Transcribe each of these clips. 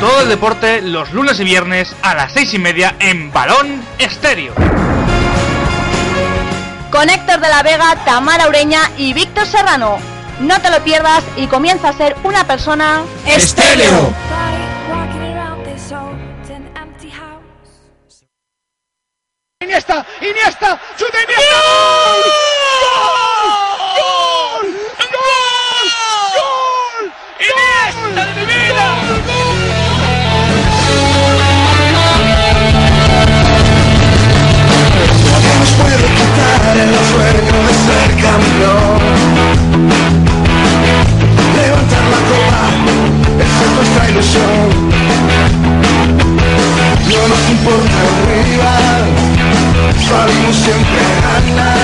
Todo el deporte los lunes y viernes a las seis y media en Balón Estéreo. Con Héctor de la Vega, Tamara Ureña y Víctor Serrano. No te lo pierdas y comienza a ser una persona estéreo. Iniesta, Iniesta, chuta Iniesta. ¡Gol! ¡Gol! ¡Gol! ¡Gol! ¡Iniesta de mi vida! Nos puede quitar el sueño de ser campeón. Levantar la copa, esa es nuestra ilusión. No nos importa el rival, salimos siempre a.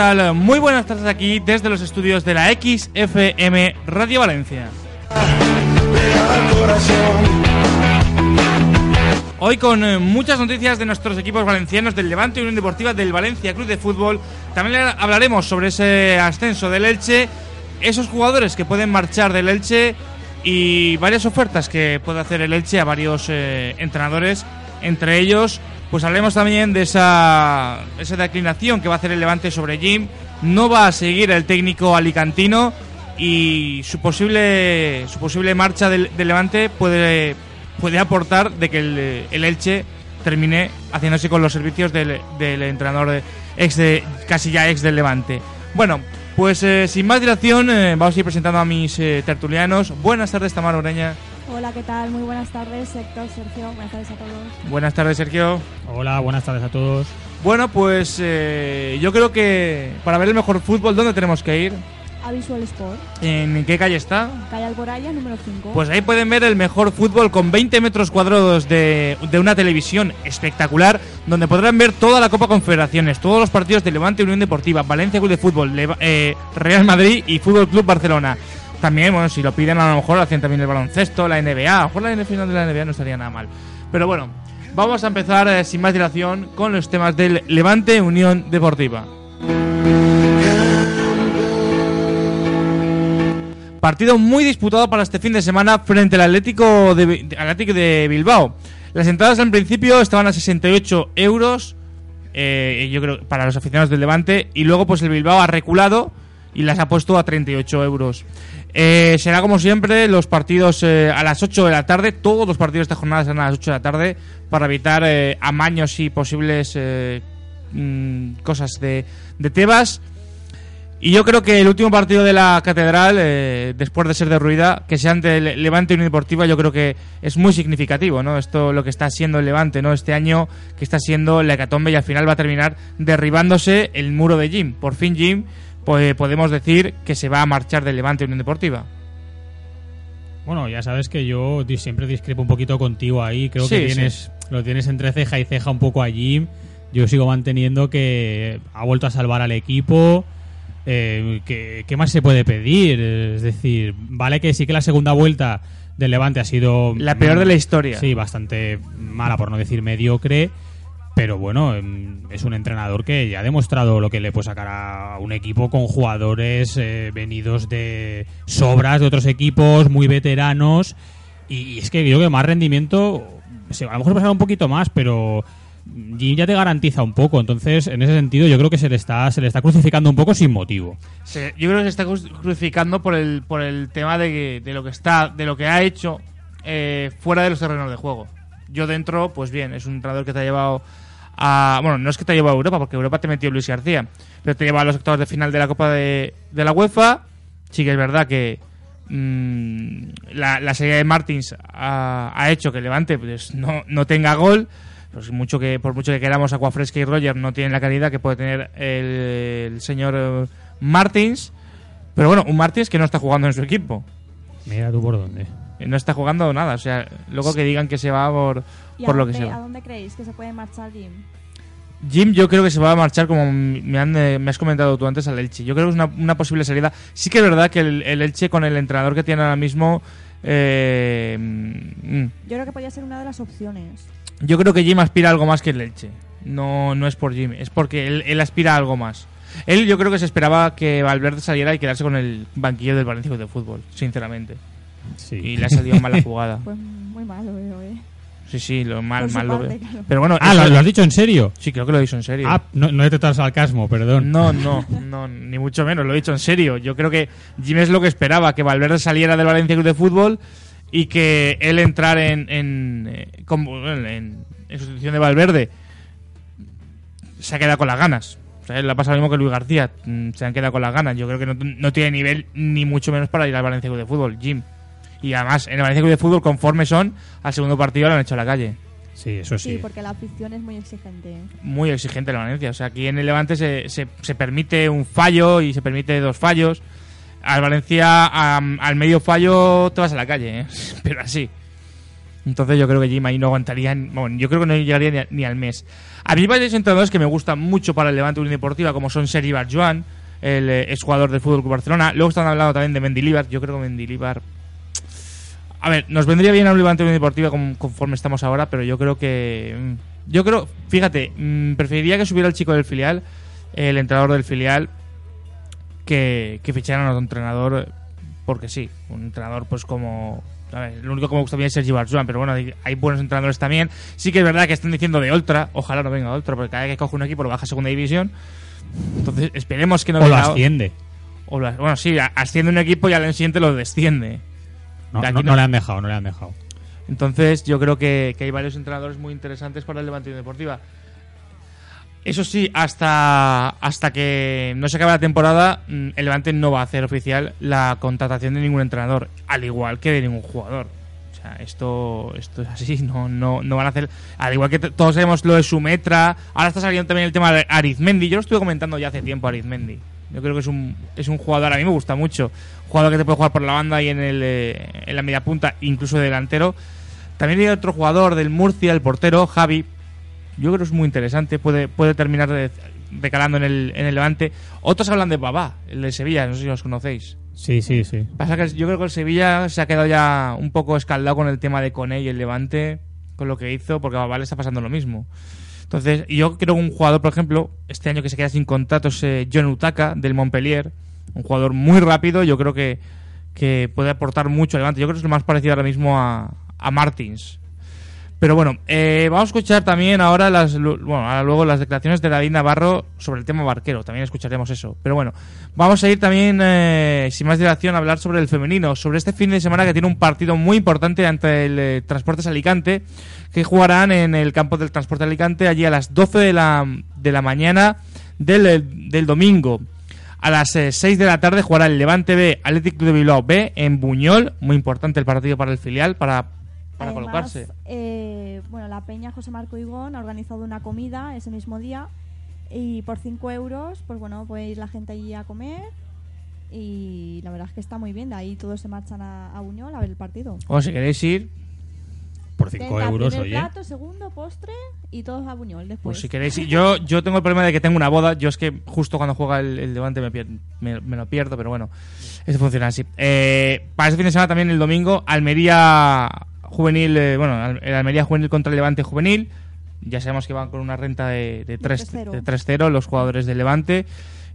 Muy buenas tardes aquí desde los estudios de la XFM Radio Valencia. Hoy con eh, muchas noticias de nuestros equipos valencianos del Levante Unión Deportiva del Valencia Club de Fútbol. También hablaremos sobre ese ascenso del Elche, esos jugadores que pueden marchar del Elche y varias ofertas que puede hacer el Elche a varios eh, entrenadores. Entre ellos, pues hablaremos también de esa, esa declinación que va a hacer el Levante sobre Jim. No va a seguir el técnico alicantino y su posible, su posible marcha del, Levante puede, puede aportar de que el, el Elche termine haciéndose con los servicios del, del entrenador ex de, casi ya ex del Levante. Bueno, pues eh, sin más dilación, eh, vamos a ir presentando a mis eh, tertulianos. Buenas tardes, Tamara Ureña. Hola, ¿qué tal? Muy buenas tardes, Héctor, Sergio. Buenas tardes a todos. Buenas tardes, Sergio. Hola, buenas tardes a todos. Bueno, pues eh, yo creo que para ver el mejor fútbol, ¿dónde tenemos que ir? A Visual Sport, ¿En qué calle está? calle Alboraya, número 5. Pues ahí pueden ver el mejor fútbol con 20 metros cuadrados de, de una televisión espectacular, donde podrán ver toda la Copa Confederaciones, todos los partidos de Levante Unión Deportiva, Valencia Club de Fútbol, Leva- eh, Real Madrid y Fútbol Club Barcelona. También, bueno, si lo piden a lo mejor hacen también el baloncesto, la NBA, a lo mejor la final de la NBA no estaría nada mal. Pero bueno, vamos a empezar eh, sin más dilación con los temas del Levante Unión Deportiva. Partido muy disputado para este fin de semana frente al Atlético de, Atlético de Bilbao. Las entradas al principio estaban a 68 euros, eh, yo creo, para los aficionados del Levante, y luego pues el Bilbao ha reculado y las ha puesto a 38 euros. Eh, será como siempre los partidos eh, a las 8 de la tarde, todos los partidos de esta jornada serán a las 8 de la tarde para evitar eh, amaños y posibles eh, mm, cosas de, Tebas. Y yo creo que el último partido de la Catedral, después de ser derruida, que sea ante el Levante Unión Deportiva, yo creo que es muy significativo, ¿no? Esto lo que está siendo el Levante, ¿no? Este año que está siendo la hecatombe y al final va a terminar derribándose el muro de Jim. Por fin Jim, pues podemos decir que se va a marchar del Levante Unión Deportiva. Bueno, ya sabes que yo siempre discrepo un poquito contigo ahí. Creo Sí, que tienes, lo tienes entre ceja y ceja un poco allí. Yo sigo manteniendo que ha vuelto a salvar al equipo. Eh, ¿qué, qué más se puede pedir? Es decir, vale que sí que la segunda vuelta del Levante ha sido... La peor de la historia. Sí, bastante mala, por no decir mediocre. Pero bueno, em, es un entrenador que ya ha demostrado lo que le puede sacar a un equipo con jugadores eh, venidos de sobras de otros equipos, muy veteranos. Y, es que creo que más rendimiento, a lo mejor pasará un poquito más, pero Jim ya te garantiza un poco. Entonces, en ese sentido, yo creo que se le está, se le está crucificando un poco sin motivo. Yo creo que se está cru- crucificando por el, por el tema de, que- de lo que está, de lo que ha hecho eh, fuera de los terrenos de juego. Yo dentro, pues bien, es un entrenador que te ha llevado a. Bueno, no es que te ha llevado a Europa, porque Europa te metió Luis García, pero te lleva a los octavos de final de la Copa de, de la UEFA. Sí que es verdad que mm, la, la serie de Martins ha, ha hecho que Levante pues, no, no tenga gol. Pues mucho que, por mucho que queramos, Aquafresca y Roger no tienen la calidad que puede tener el, el señor eh, Martins. Pero bueno, un Martins que no está jugando en su equipo. Mira tú por dónde. Eh, No está jugando nada. O sea, luego que digan que se va por, ¿Y por a, lo que dónde, sea. ¿A dónde creéis que se puede marchar Jim? Jim, yo creo que se va a marchar, como me, han, eh, me has comentado tú antes, al Elche. Yo creo que es una, una posible salida. Sí que es verdad que el, el Elche, con el entrenador que tiene ahora mismo, eh, mm, Yo creo que podría ser una de las opciones. yo creo que Jim aspira a algo más que el Elche. No, no es por Jim, es porque él, él aspira a algo más. Él yo creo que se esperaba que Valverde saliera y quedarse con el banquillo del Valencia de Fútbol, sinceramente. Sí. Y le ha salido mal la jugada. Pues muy malo, veo, ¿eh? Sí, sí, lo mal, mal lo veo. claro. Pero bueno, Ah, ¿lo, lo has dicho en serio? sí, creo que lo he dicho en serio. Ah, no, no he detectado sarcasmo, perdón. No, no, no, ni mucho menos, lo he dicho en serio. Yo creo que Jim es lo que esperaba, que Valverde saliera del Valencia Club de Fútbol y que él entrar en, en, eh, en sustitución de Valverde se ha quedado con las ganas. O sea, le ha pasado lo mismo que Luis García, mm, se han quedado con las ganas. Yo creo que no, no tiene nivel ni mucho menos para ir al Valencia Club de Fútbol, Jim. Y además, en el Valencia Club de Fútbol, conforme son, al segundo partido lo han hecho a la calle. Sí, eso Sí, sí. porque la afición es muy exigente. ¿eh? muy exigente el Valencia. O sea, aquí en el Levante se, se, se permite un fallo y se permite dos fallos. Al Valencia, al medio fallo, te vas a la calle, ¿eh? pero así. Entonces yo creo que Jim ahí no aguantaría, ni- bueno, yo creo que no llegaría ni, a- ni al mes. A mí hay varios entrenadores que me gustan mucho para el Levante Unión Deportiva, como son Sergi Barjuan, el eh, exjugador del Fútbol Club Barcelona. Luego están hablando también de Mendilibar. Yo creo que Mendilibar a ver, nos vendría bien a un Levante Unión Deportiva con- conforme estamos ahora, pero yo creo que. mm, Yo creo, fíjate, mm, preferiría que subiera el chico del filial, el entrenador del filial, que, que ficharan a otro entrenador, porque sí, un entrenador pues como. A ver, lo único que me gusta bien es Sergi Barjuan, pero bueno, hay, hay buenos entrenadores también. Sí que es verdad que están diciendo de Oltra, ojalá no venga Oltra, porque cada vez que coge un equipo lo baja a segunda división. Entonces, esperemos que no O lo venga. asciende. o lo- bueno, sí, asciende un equipo y al año siguiente lo desciende. No, De aquí no- no- le han dejado, no le han dejado. Entonces yo creo que, que hay varios entrenadores muy interesantes para el Levante Deportiva. Eso sí, hasta, hasta que no se acabe la temporada, mm, el Levante no va a hacer oficial la contratación de ningún entrenador, al igual que de ningún jugador. O sea, esto, esto es así, no, no, no van a hacer... Al igual que todos sabemos lo de Sumetra, ahora está saliendo también el tema de Arizmendi. Yo lo estuve comentando ya hace tiempo Arizmendi. Yo creo que es un, es un jugador, a mí me gusta mucho, jugador que te puede jugar por la banda y en, el, eh, en la media punta, incluso de delantero. También hay otro jugador del Murcia, el portero, Javi. Yo creo que es muy interesante, puede, puede terminar de- recalando en el, en el Levante. Otros hablan de Babá, el de Sevilla, no sé si los conocéis. Sí, sí, sí. Pasa que yo creo que el Sevilla se ha quedado ya un poco escaldado con el tema de Cone y el Levante, con lo que hizo, porque a Babá le está pasando lo mismo. Entonces, yo creo que un jugador, por ejemplo, este año que se queda sin contrato es eh, John Utaka, del Montpellier. Un jugador muy rápido, yo creo que, que puede aportar mucho al. Yo creo que es lo más parecido ahora mismo a, a Martins. Pero bueno, eh, vamos a escuchar también ahora las, bueno, ahora luego las declaraciones de David Navarro sobre el tema barquero. También escucharemos eso. Pero bueno, vamos a ir también, eh, sin más dilación, a hablar sobre el femenino. Sobre este fin de semana que tiene un partido muy importante ante el eh, Transportes Alicante, que jugarán en el campo del Transporte Alicante allí a las 12 de la, de la mañana del, eh, del domingo. A las eh, 6 de la tarde jugará el Levante B, Atlético de Bilbao B en Buñol. Muy importante el partido para el filial, para, para Además, colocarse. eh, bueno, la Peña José Marco Igón ha organizado una comida ese mismo día y por 5 euros, pues bueno, ir la gente allí a comer y la verdad es que está muy bien. De ahí todos se marchan a, a Buñol a ver el partido. O si queréis ir, Por 5 Tenta euros, oye. plato, segundo, postre y todos a Buñol después. Pues si queréis, ir. yo, yo tengo el problema de que tengo una boda. Yo es que justo cuando juega el, el Levante me, pier- me, me lo pierdo, pero bueno, eso funciona así. Eh, para este fin de semana también el domingo, Almería Juvenil, eh, bueno, el Almería Juvenil contra el Levante Juvenil. Ya sabemos que van con una renta de, de 3 3-0. de 3-0 los jugadores de Levante.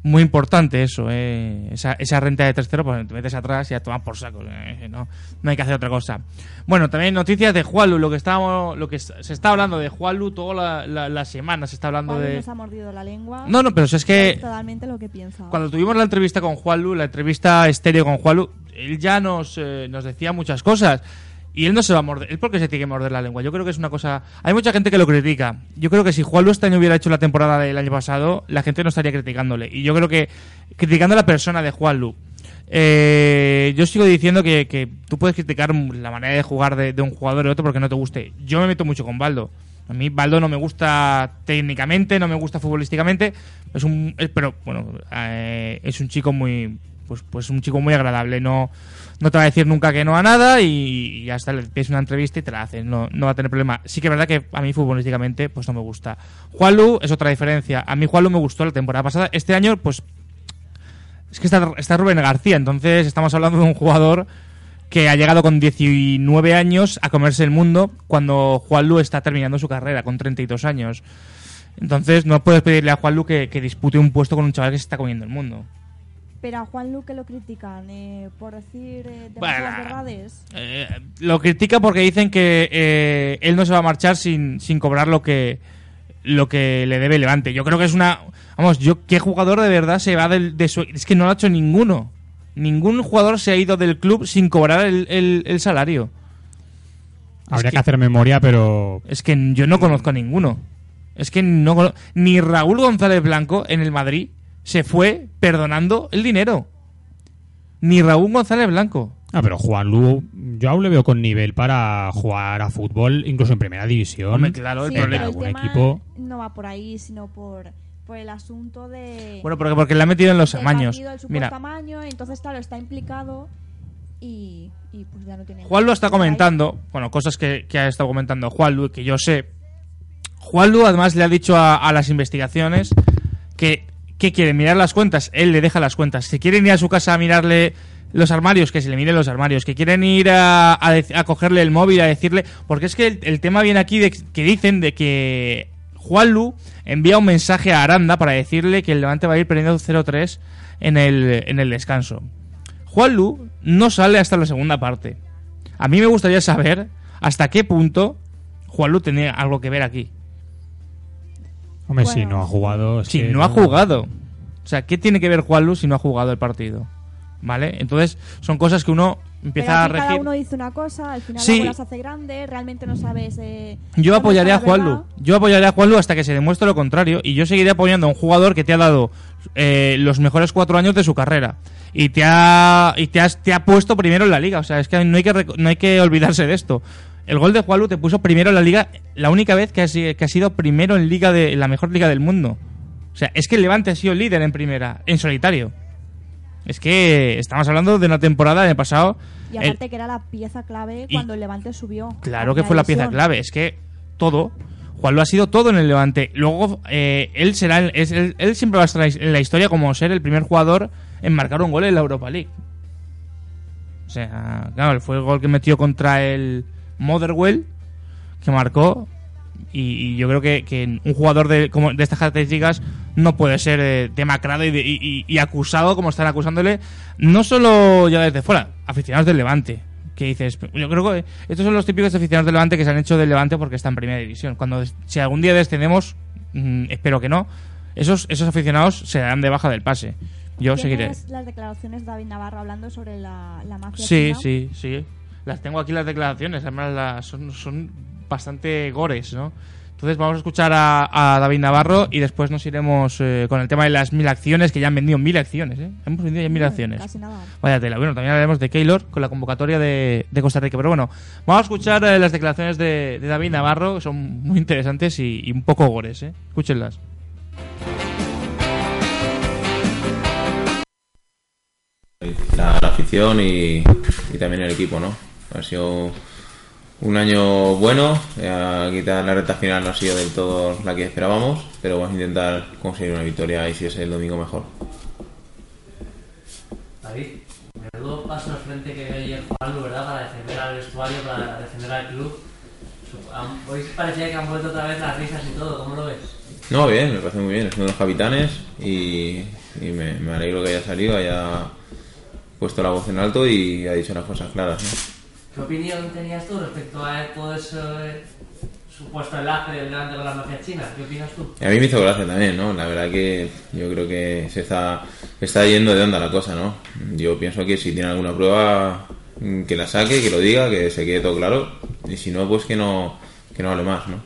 Muy importante eso, eh. esa, esa renta de 3-0, pues te metes atrás y a tomar por saco. eh, no, no hay que hacer otra cosa. Bueno, también noticias de Juanlu, lo que estábamos, lo que se está hablando de Juanlu toda la, la, la semana, se está hablando de... nos ha mordido la lengua. No, no, pero si es que Es totalmente lo que piensa. cuando tuvimos la entrevista con Juanlu, la entrevista estéreo con Juanlu, él ya nos, eh, nos decía muchas cosas. Y él no se va a morder. ¿Él por qué se tiene que morder la lengua? Yo creo que es una cosa... Hay mucha gente que lo critica. Yo creo que si Juanlu este año hubiera hecho la temporada del año pasado, la gente no estaría criticándole. Y yo creo que... Criticando a la persona de Juanlu. Eh, yo sigo diciendo que, que tú puedes criticar la manera de jugar de, de un jugador o otro porque no te guste. Yo me meto mucho con Baldo. A mí Baldo no me gusta técnicamente, no me gusta futbolísticamente, es un, pero bueno, eh, es un chico muy, pues, pues un chico muy agradable. No, no te va a decir nunca que no a nada y, hasta le pides una entrevista y te la hacen. No, no va a tener problema. Sí que es verdad que a mí futbolísticamente pues no me gusta. Juanlu es otra diferencia. A mí Juanlu me gustó la temporada pasada. Este año pues es que está, está Rubén García, entonces estamos hablando de un jugador que ha llegado con 19 años a comerse el mundo cuando Juanlu está terminando su carrera con 32 años. Entonces no puedes pedirle a Juanlu que, que dispute un puesto con un chaval que se está comiendo el mundo. Pero a Juan Luque lo critican eh, por decir eh, Bueno, verdades. Eh, lo critica porque dicen que eh, él no se va a marchar sin, sin cobrar lo que lo que le debe Levante. Yo creo que es una... Vamos, yo ¿qué jugador de verdad se va del, de su... Es que no lo ha hecho ninguno. Ningún jugador se ha ido del club sin cobrar el, el- el salario. Habría Es que hacer memoria, pero Es que yo no conozco a ninguno. Es que no Ni Raúl González Blanco en el Madrid se fue perdonando el dinero. Ni Raúl González Blanco. Ah, pero Juan Lu, yo aún le veo con nivel para jugar a fútbol, incluso en primera división. Hombre, claro, el Sí, problema. pero el algún tema equipo- no va por ahí, sino por, por el asunto de... Bueno, porque, porque le ha metido en los del amaños. partido, el supuesto Mira, amaño, entonces claro, está implicado y, y pues ya no tiene... Juanlu está por ahí. comentando, bueno, cosas que, que ha estado comentando Juanlu, que yo sé. Juanlu además le ha dicho a, a las investigaciones que, que quiere mirar las cuentas, él le deja las cuentas. Si quieren ir a su casa a mirarle los armarios, que se le miren los armarios. Que quieren ir a cogerle el móvil, a decirle... Porque es que el, el tema viene aquí de que dicen de que Juanlu envía un mensaje a Aranda para decirle que el Levante va a ir perdiendo 0-3 en el, en el descanso. Juanlu no sale hasta la segunda parte. A mí me gustaría saber hasta qué punto Juanlu tenía algo que ver aquí. Hombre, si no ha jugado. es Si que no ha jugado. O sea, ¿qué tiene que ver Juanlu si no ha jugado el partido? ¿Vale? Entonces, son cosas que uno Pero empieza a aquí cada regir. uno dice una cosa, al final Sí. las hace grande, realmente no sabes... eh, Yo apoyaré a Juanlu. Yo apoyaré a Juanlu hasta que se demuestre lo contrario. Y yo seguiré apoyando a un jugador que te ha dado eh, los mejores cuatro años de su carrera. Y te ha, y te has, te ha puesto primero en la liga. O sea, es que no hay que, no hay que olvidarse de esto. El gol de Juanlu te puso primero en la liga, la única vez que ha, si- que ha sido primero en liga de en la mejor liga del mundo. O sea, es que el Levante ha sido líder en primera, en solitario. Es que estamos hablando de una temporada del pasado. Y el- aparte que era la pieza clave Y- cuando el Levante subió. Claro que fue la pieza clave. Es que todo. Juan lo ha sido todo en el Levante. Luego, eh, él será. el- es- él, él siempre va a estar en la historia como ser el primer jugador en marcar un gol en la Europa League. O sea, claro, fue el gol que metió contra el Motherwell, que marcó. Y, y yo creo que, que un jugador de, como, de estas características no puede ser eh, demacrado y, de- y- acusado como están acusándole, no solo ya desde fuera, aficionados del Levante. Que dices, yo creo que estos son los típicos aficionados del Levante que se han hecho del Levante porque está en primera división. Cuando si algún día descendemos, mm, espero que no, esos, esos aficionados se darán de baja del pase. Yo seguiré. ¿Tienes las declaraciones de David Navarro hablando sobre la, la mafia Sí, china? sí, sí. Las tengo aquí las declaraciones, además las, son, son bastante gores, ¿no? Entonces vamos a escuchar a, a David Navarro y después nos iremos eh, con el tema de las mil acciones, que ya han vendido mil acciones, ¿eh? Hemos vendido ya mil acciones. Casi nada. Vaya tela. Bueno, también hablaremos de Keylor con la convocatoria de, de Costa Rica. Pero bueno, vamos a escuchar eh, las declaraciones de, de David Navarro, que son muy interesantes y, y un poco gores, ¿eh? Escúchenlas. la, la afición y, y también el equipo, ¿no? Ha sido un año bueno, quizás la recta final no ha sido del todo la que esperábamos, pero vamos a intentar conseguir una victoria y si es el domingo mejor. David, menudo paso al frente que dio ayer Juanlu, ¿verdad? Para defender al vestuario, para defender al club. Hoy parecía que han vuelto otra vez las risas y todo, ¿cómo lo ves? No, bien, me parece muy bien. Es uno de los capitanes y, y me, me alegro que haya salido, haya puesto la voz en alto y ha dicho las cosas claras. ¿no? ¿Qué opinión tenías tú respecto a todo ese supuesto enlace del delante con las mafias chinas? ¿Qué opinas tú? A mí me hizo gracia también, ¿no? La verdad que yo creo que se está, está yendo de onda la cosa, ¿no? Yo pienso que si tiene alguna prueba, mm, que la saque, que lo diga, que se quede todo claro. Y si no, pues que no, que no hable más, ¿no?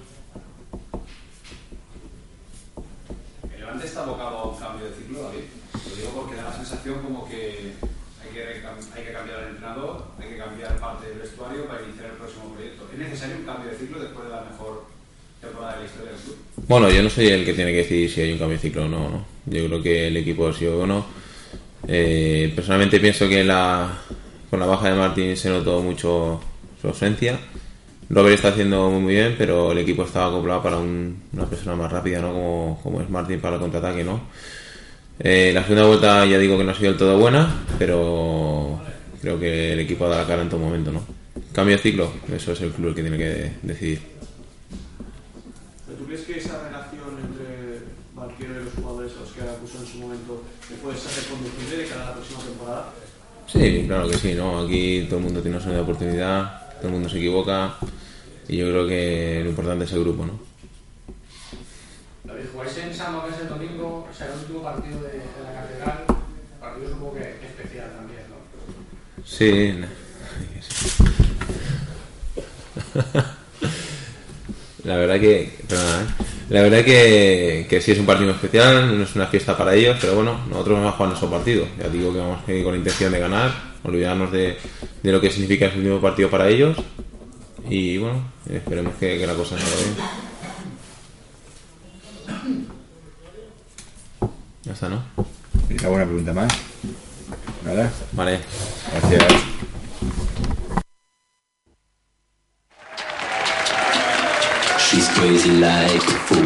El Levante está abocado a un cambio de ciclo, David. Lo digo porque da la sensación como que hay que, recam- hay que cambiar el entrenador, hay que cambiar parte del vestuario para iniciar el próximo proyecto. ¿Es necesario un cambio de ciclo después de la mejor temporada de la historia del club? Bueno, yo no soy el que tiene que decidir si hay un cambio de ciclo o no, ¿no? Yo creo que el equipo ha sido bueno. Eh, personalmente pienso que la, con la baja de Martín se notó mucho su ausencia. Robert está haciendo muy bien, pero el equipo estaba acoplado para un- una persona más rápida, ¿no? Como, como es Martín para el contraataque, ¿no? Eh, la segunda vuelta ya digo que no ha sido del todo buena, pero creo que el equipo ha dado la cara en todo momento, ¿no? Cambio de ciclo, eso es el club el que tiene que decidir. ¿Pero ¿Tú crees que esa relación entre Barquero y los jugadores a los que acusó en su momento que puede ser reconducible de cara a la próxima temporada? Sí, claro que sí, ¿no? Aquí todo el mundo tiene una segunda oportunidad, todo el mundo se equivoca y yo creo que lo importante es el grupo, ¿no? David, jugáis en San Mamés el domingo, o sea, el último partido de, de la catedral, partido supongo que especial también, ¿no? Sí. La verdad que, perdona, ¿eh? La verdad que, que sí es un partido especial, no es una fiesta para ellos, pero bueno, nosotros vamos a jugar nuestro partido. Ya digo que vamos a ir con la intención de ganar, olvidarnos de, de lo que significa ese último partido para ellos y bueno, esperemos que, que la cosa salga bien. Ya está, ¿no? ¿Alguna pregunta más? ¿Nada? Vale. Gracias. She's crazy like a fool.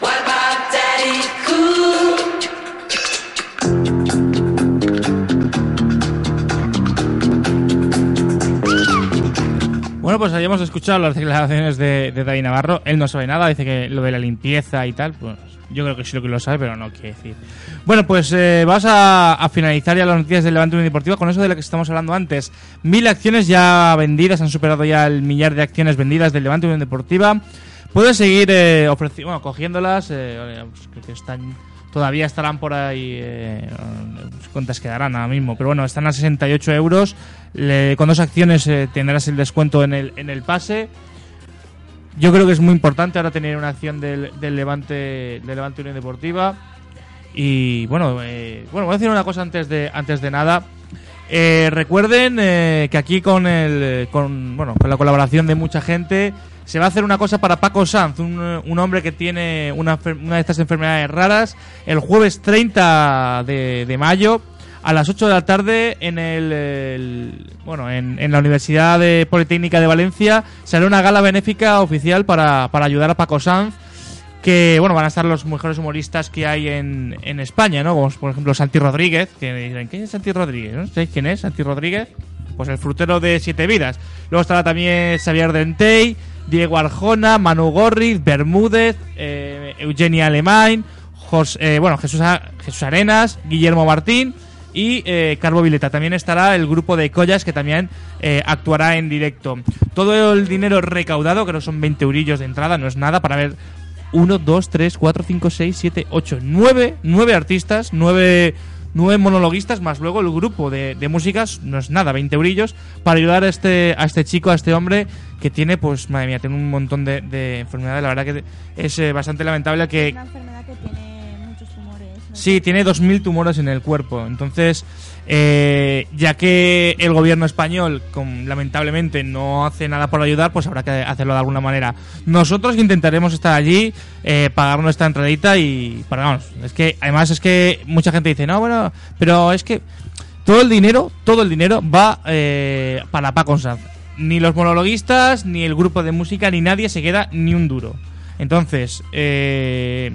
What about Daddy Cool? Bueno, pues hayamos escuchado las declaraciones de, de David Navarro. Él no sabe nada, dice que lo de la limpieza y tal, pues yo creo que sí lo que lo sabe, pero no quiere decir. Bueno, pues eh, vamos a, finalizar ya las noticias del Levante Unión Deportiva con eso de lo que estamos hablando antes. Mil acciones ya vendidas, han superado ya el millar de acciones vendidas del Levante Unión Deportiva. Puedes seguir eh, bueno, cogiéndolas, eh, pues creo que están todavía estarán por ahí, eh, sé cuántas quedarán ahora mismo, pero bueno, están a 68 euros. Le- con dos acciones eh, tendrás el descuento en el, en el pase. Yo creo que es muy importante ahora tener una acción del, del Levante del Levante Unión Deportiva. Y bueno, eh, bueno, voy a decir una cosa antes de, antes de nada. Eh, recuerden eh, que aquí con el con bueno con la colaboración de mucha gente se va a hacer una cosa para Paco Sanz, un, un hombre que tiene una, una de estas enfermedades raras. El jueves 30 de, de mayo a las 8 de la tarde en el, bueno en, en la Universidad de Politécnica de Valencia será una gala benéfica oficial para, para ayudar a Paco Sanz que bueno van a estar los mejores humoristas que hay en, en España, ¿no? Como por ejemplo Santi Rodríguez, que ¿quién es Santi Rodríguez? ¿No sabéis quién es Santi Rodríguez? Pues el frutero de Siete Vidas. Luego estará también Xavier Dentey, Diego Arjona, Manu Gorriz, Bermúdez, eh, Eugenia Alemán, Jos- eh, bueno, Jesús, Jesús Arenas, Guillermo Martín y eh, Carbo Vileta. También estará el grupo de Collas que también eh, actuará en directo. Todo el dinero recaudado, que no son 20 eurillos de entrada, no es nada, para ver 1, 2, 3, 4, 5, 6, 7, 8, 9, 9 artistas, 9, 9 monologuistas, más luego el grupo de, de músicas, no es nada, 20 eurillos, para ayudar a este, a este chico, a este hombre que tiene, pues, madre mía, tiene un montón de, de enfermedades. La verdad que es eh, bastante lamentable que, Una enfermedad que tiene. Sí, tiene 2.000 tumores en el cuerpo. Entonces, eh, ya que el gobierno español, lamentablemente, no hace nada por ayudar, pues habrá que hacerlo de alguna manera. Nosotros intentaremos estar allí, eh, pagar nuestra entradita y... Vamos, es que además es que mucha gente dice, no, bueno, pero es que todo el dinero, todo el dinero va eh, para Paco Sanz. Ni los monologuistas, ni el grupo de música, ni nadie se queda ni un duro. Entonces, eh,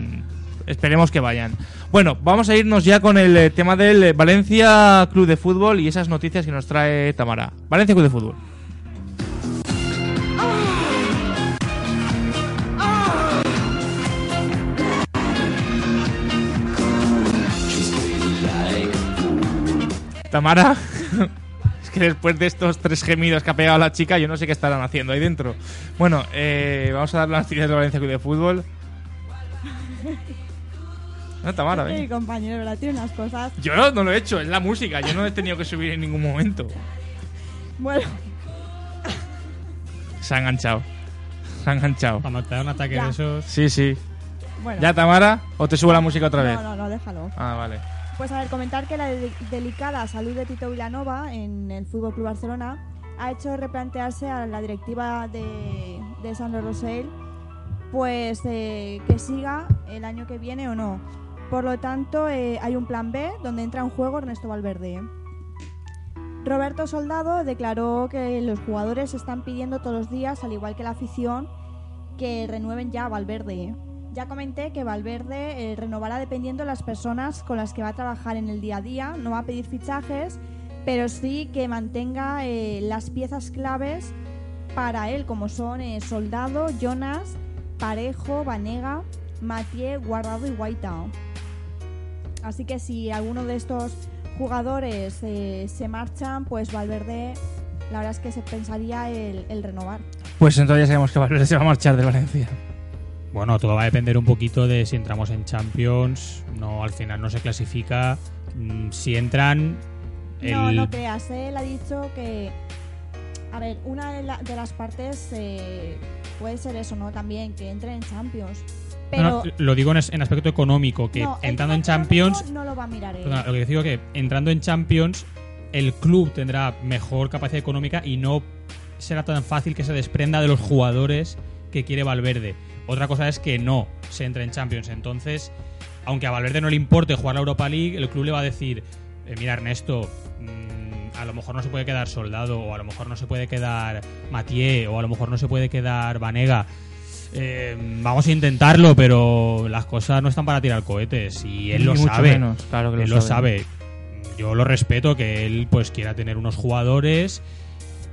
esperemos que vayan. Bueno, vamos a irnos ya con el eh, tema del eh, Valencia Club de Fútbol y esas noticias que nos trae Tamara. Valencia Club de Fútbol. Tamara, es que después de estos tres gemidos que ha pegado la chica, yo no sé qué estarán haciendo ahí dentro. Bueno, eh, vamos a dar las noticias de Valencia Club de Fútbol. No, Tamara, Es que ven. mi compañero, ¿verdad? Tiene unas cosas. Yo no, no lo he hecho, es la música, yo no he tenido que subir en ningún momento. Bueno, Se ha enganchado. Se ha enganchado. Cuando te da un ataque Ya. de esos. Sí, sí. bueno. ¿Ya, Tamara? ¿O te subo la música otra vez? No, no, no, déjalo. Ah, vale. Pues a ver, comentar que la de- delicada salud de Tito Vilanova en el Fútbol Club Barcelona ha hecho replantearse a la directiva de, de San Rosell pues eh, que siga el año que viene o no. Por lo tanto, eh, hay un plan B donde entra en juego Ernesto Valverde. Roberto Soldado declaró que los jugadores están pidiendo todos los días, al igual que la afición, que renueven ya Valverde. Ya comenté que Valverde eh, renovará dependiendo de las personas con las que va a trabajar en el día a día, no va a pedir fichajes, pero sí que mantenga eh, las piezas claves para él, como son Soldado, Jonas, Parejo, Vanega, Mathieu, Guardado y Guaita. Así que si alguno de estos jugadores eh, se marchan, pues Valverde, la verdad es que se pensaría el, el renovar. Pues entonces ya sabemos que Valverde se va a marchar de Valencia. Bueno, todo va a depender un poquito de si entramos en Champions. No, al final no se clasifica. Mm, Si entran. No, el- no creas, él ha dicho que. A ver, una de, la- de las partes eh, puede ser eso, ¿no? También que entre en Champions. Pero. No, no, lo digo en, aspecto económico, que no, entrando en Champions. No lo va a mirar él. Perdona, lo que digo que entrando en Champions, el club tendrá mejor capacidad económica y no será tan fácil que se desprenda de los jugadores que quiere Valverde. Otra cosa es que no se entre en Champions. Entonces, aunque a Valverde no le importe jugar la Europa League, el club le va a decir: eh, Mira, Ernesto, mm, a lo mejor no se puede quedar Soldado, o a lo mejor no se puede quedar Mathieu, o a lo mejor no se puede quedar Vanega. Eh, vamos a intentarlo, pero las cosas no están para tirar cohetes y él lo sabe. menos, claro que él lo sabe. sabe. Yo lo respeto que él pues quiera tener unos jugadores,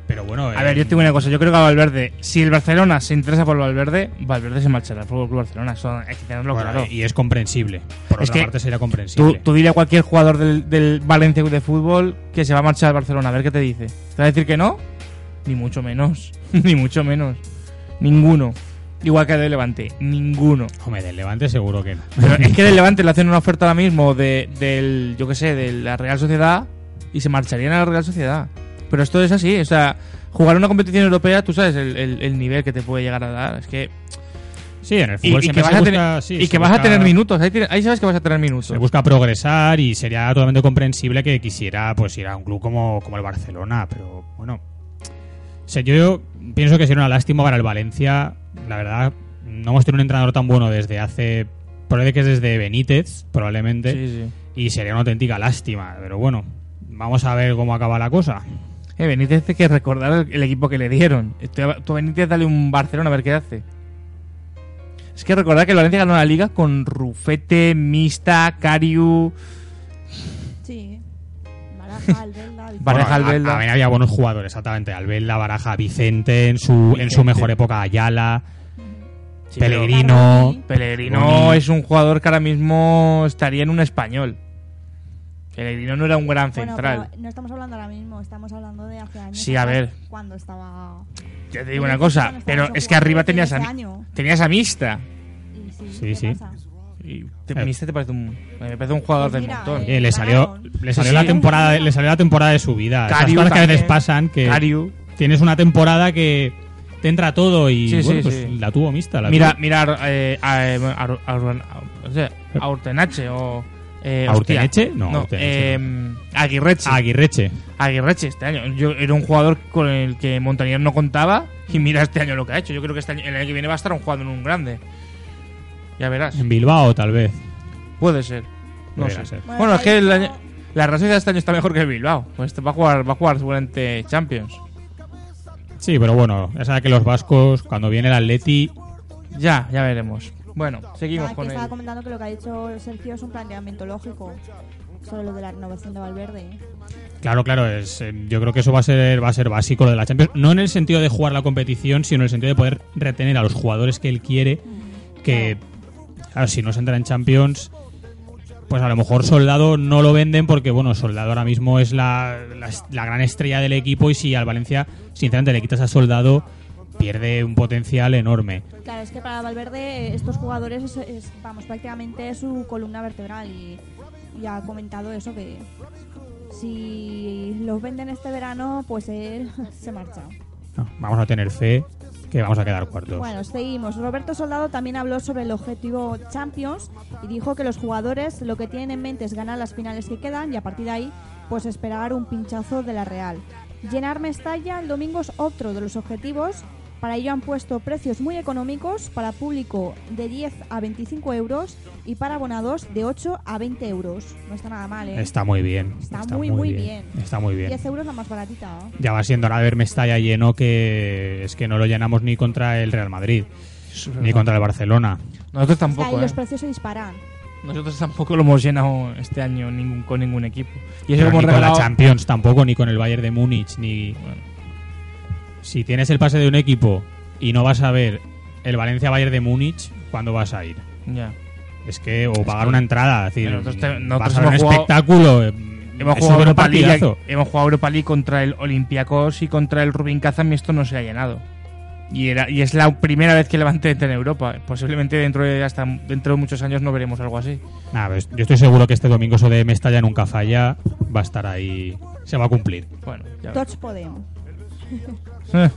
pero bueno. A ver, yo te digo una cosa, yo creo que a Valverde, si el Barcelona se interesa por Valverde, Valverde se marchará al Fútbol Club Barcelona, eso hay que tenerlo Bueno, claro. y es comprensible. Por Es otra que parte sería Tú, comprensible. tú dile a cualquier jugador del, del Valencia de Fútbol que se va a marchar al Barcelona, a ver qué te dice. ¿Te va a decir que no? Ni mucho menos, ni mucho menos. Ninguno. Igual que del Levante, ninguno. Hombre, del Levante seguro que no. Pero es que del Levante le hacen una oferta ahora mismo de, del, yo qué sé, de la Real Sociedad y se marcharían a la Real Sociedad. Pero esto es así, o sea, jugar una competición europea, tú sabes el, el- el nivel que te puede llegar a dar. Es que. Sí, en el Y, fútbol y que siempre vas, se a, tener, sí, y se que vas a tener minutos, ahí, sabes que vas a tener minutos. Se busca progresar y sería totalmente comprensible que quisiera pues ir a un club como, como el Barcelona, pero bueno. O sea, yo pienso que sería una lástima para el Valencia. La verdad, no hemos tenido un entrenador tan bueno desde hace. Probablemente que es desde Benítez, probablemente. Sí, sí. Y sería una auténtica lástima. Pero bueno, vamos a ver cómo acaba la cosa. Eh, Benítez hay que recordar el, el equipo que le dieron. Tú tú a Benítez dale un Barcelona a ver qué hace. Es que recordar que el Valencia ganó la liga con Rufete, Mista, Cariu. Sí. Baraja, Albelda, Vicente. Baraja, Bueno, a-. También había buenos jugadores, exactamente. Albelda, Baraja, Vicente, en su, en su Vicente. mejor época, Ayala. Sí, Pellegrino. Es un jugador que ahora mismo estaría en un español. Pellegrino no era un gran Bueno, central. pero no estamos hablando ahora mismo, estamos hablando de hace años. Sí, a ver. Cuando estaba. Ya te digo una cosa, pero es que arriba tenías a, tenías a Mista. Sí, Sí, ¿qué sí. pasa? Y te- Mista te parece un, me parece un jugador Pues del mira, montón. Eh, le salió, le salió Sí, la sí. temporada, le salió la temporada de su vida. Esas Cariu cosas que a veces pasan que Cariu. tienes una temporada que te entra todo y Sí, bueno, sí, pues sí. la tuvo mixta. La Mira, tuvo. mira eh, a, eh, a, a- a- o sea, a Urtenache o eh, ¿A hostia, Urteneche? No, Urteneche eh, Aguirreche. Aguirreche. Aguirreche este año. Yo era un jugador con el que Montañer no contaba y mira este año lo que ha hecho. Yo creo que este año, el año que viene va a estar un jugador en un grande. Ya verás. En Bilbao, tal vez. Puede ser. No sé. ser. Bueno, es que el año- la Real Sociedad este año está mejor que el Bilbao. Pues este va a jugar, va a jugar seguramente Champions. Sí, pero bueno, ya sabes que los vascos, cuando viene el Atleti, Ya, ya veremos. Bueno, seguimos Ah, con el. estaba comentando que lo que ha dicho Sergio es un planteamiento lógico sobre lo de la renovación de Valverde. claro, claro, es, eh, yo creo que eso va a ser va a ser básico lo de la Champions, no en el sentido de jugar la competición, sino en el sentido de poder retener a los jugadores que él quiere, que claro, si no se entra en Champions, pues a lo mejor Soldado no lo venden porque, bueno, Soldado ahora mismo es la, la, la gran estrella del equipo y si al Valencia, sinceramente, le quitas a Soldado, pierde un potencial enorme. Claro, es que para Valverde estos jugadores es, es, vamos, prácticamente su columna vertebral y, y ha comentado eso que si los venden este verano, pues él se marcha. No, vamos a tener fe que vamos a quedar cuartos. Bueno, seguimos. Roberto Soldado también habló sobre el objetivo Champions y dijo que los jugadores lo que tienen en mente es ganar las finales que quedan y a partir de ahí, pues esperar un pinchazo de la Real. Llenar Mestalla el domingo es otro de los objetivos. Para ello han puesto precios muy económicos para público de 10 a 25 euros y para abonados de 8 a 20 euros. No está nada mal, ¿eh? Está muy bien. Está muy, muy bien. Está muy bien. 10 euros la más baratita. ¿no? Ya va siendo hora de ver Mestalla lleno que es que no lo llenamos ni contra el Real Madrid, ni contra el Barcelona. Nosotros Ahí tampoco, ¿eh? los precios se disparan. Nosotros tampoco lo hemos llenado este año ningún, con ningún equipo. Y eso Pero que hemos ni con la regalado- Champions tampoco, ni con el Bayern de Múnich, ni... Si tienes el pase de un equipo y no vas a ver el Valencia-Bayern de Múnich, ¿cuándo vas a ir? Ya. Es que, o pagar una entrada, es decir, Pero nosotros te- vas nosotros a ver un hemos jugado- espectáculo. eh, Hemos jugado, un Europa League, partidazo. hemos jugado Europa League contra el Olympiacos y contra el Rubin Kazan y esto no se ha llenado. Y, era, y es la primera vez que Levante entra en Europa. Posiblemente dentro de hasta dentro de muchos años no veremos algo así. Nada, pues yo estoy seguro que este domingo eso de Mestalla nunca falla, va a estar ahí, se va a cumplir. Bueno, Tots podem. Eh.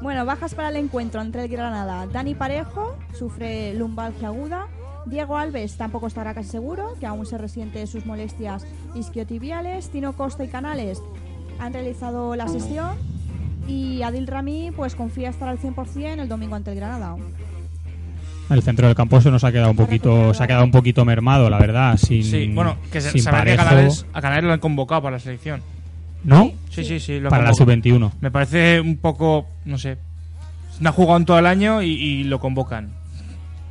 Bueno, bajas para el encuentro entre el Granada. Dani Parejo sufre lumbalgia aguda. Diego Alves tampoco estará casi seguro, que aún se resiente sus molestias isquiotibiales. Tino Costa y Canales han realizado la sesión. Y Adil Rami pues confía estar al 100% el domingo ante el Granada. El centro del campo se nos ha quedado un poquito, se ha quedado un poquito mermado, la verdad, sin Sí, bueno, que se, sin saber que. Canales, a Canales lo han convocado para la selección. ¿No? Sí, sí, sí. lo Para la convocado. sub-21. Me parece un poco, no sé. No ha jugado en todo el año y, y lo convocan.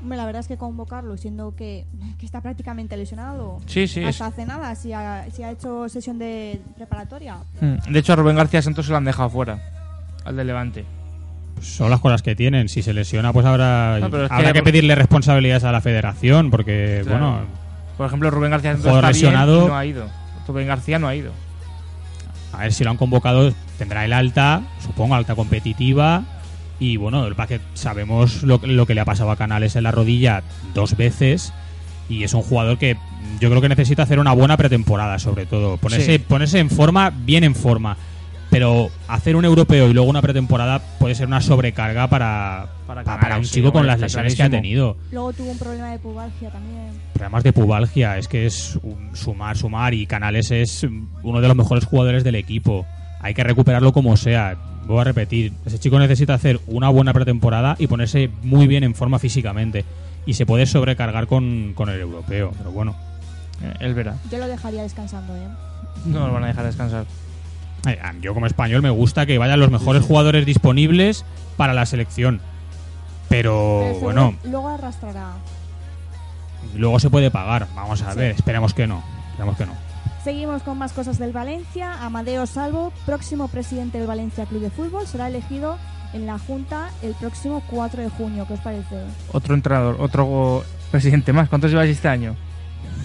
Hombre, La verdad es que convocarlo, siendo que, que está prácticamente lesionado. Sí, sí, Hasta es- hace nada, si ha, si ha hecho sesión de preparatoria. Mm. De hecho, a Rubén García Santos se lo han dejado fuera. Al de Levante. Son las cosas que tienen. Si se lesiona, pues habrá, No, pero es que- habrá que, pedirle responsabilidades a la federación, porque, Claro. bueno, Por ejemplo, Rubén García Santos está bien lesionado. y no ha ido. Rubén García no ha ido. A ver si lo han convocado, tendrá el alta, supongo, alta competitiva. Y bueno, el que sabemos lo, lo que le ha pasado a Canales en la rodilla dos veces. Y es un jugador que yo creo que necesita hacer una buena pretemporada, sobre todo. Ponerse, Sí. ponerse en forma, bien en forma. Pero hacer un europeo y luego una pretemporada puede ser una sobrecarga para, Para un sí, chico con las lesiones que ha tenido. Luego tuvo un problema de pubalgia también. Problemas de pubalgia, es que es un sumar, sumar. Y Canales es uno de los mejores jugadores del equipo. Hay que recuperarlo como sea. Voy a repetir, ese chico necesita hacer una buena pretemporada y ponerse muy bien en forma físicamente. Y se puede sobrecargar con, con el europeo, pero bueno. Eh, Él verá. Yo lo dejaría descansando, ¿eh? No nos van a dejar descansar. Eh, Yo como español me gusta que vayan los mejores jugadores disponibles para la selección. Pero bueno, Luego arrastrará. luego se puede pagar. Vamos a ver, esperemos que no. Esperemos que no. Seguimos con más cosas del Valencia. Amadeo Salvo, próximo presidente del Valencia Club de Fútbol, será elegido en la Junta el próximo 4 de junio. ¿Qué os parece? Otro entrenador, otro presidente más. ¿Cuántos lleváis este año?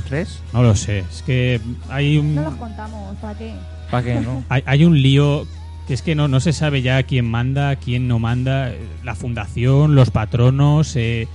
¿Tres? No lo sé. Es que hay un, No los contamos, ¿para qué? Hay, hay un lío que es que no, no se sabe ya quién manda, quién no manda. La fundación, los patronos. eh,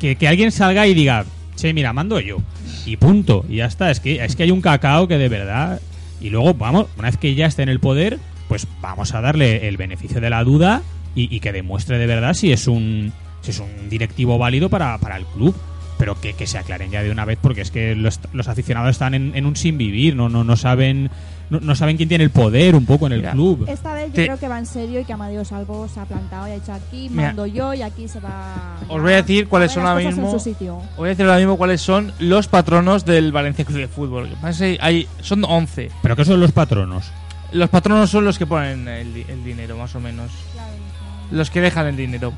que, que alguien salga y diga, che, mira, mando yo. Y punto. Y ya está. Es que, es que hay un cacao que de verdad. Y luego, vamos, una vez que ya esté en el poder, pues vamos a darle el beneficio de la duda y, y que demuestre de verdad si es un, si es un directivo válido para, para el club. Pero que, que se aclaren ya de una vez, porque es que los, los aficionados están en, en un sin vivir, no, no, no saben. No, no saben quién tiene el poder un poco en el Mira, club. Esta vez yo Te- creo que va en serio y que Amadeo Salvo se ha plantado y ha dicho aquí Mira. mando yo y aquí se va. Os voy a decir cuáles son ahora mismo. su sitio. Os voy a decir ahora mismo cuáles son los patronos del Valencia Club de Fútbol. Hay, son 11. ¿Pero qué son los patronos? Los patronos son los que ponen el, di- el dinero, más o menos. Los que dejan el dinero.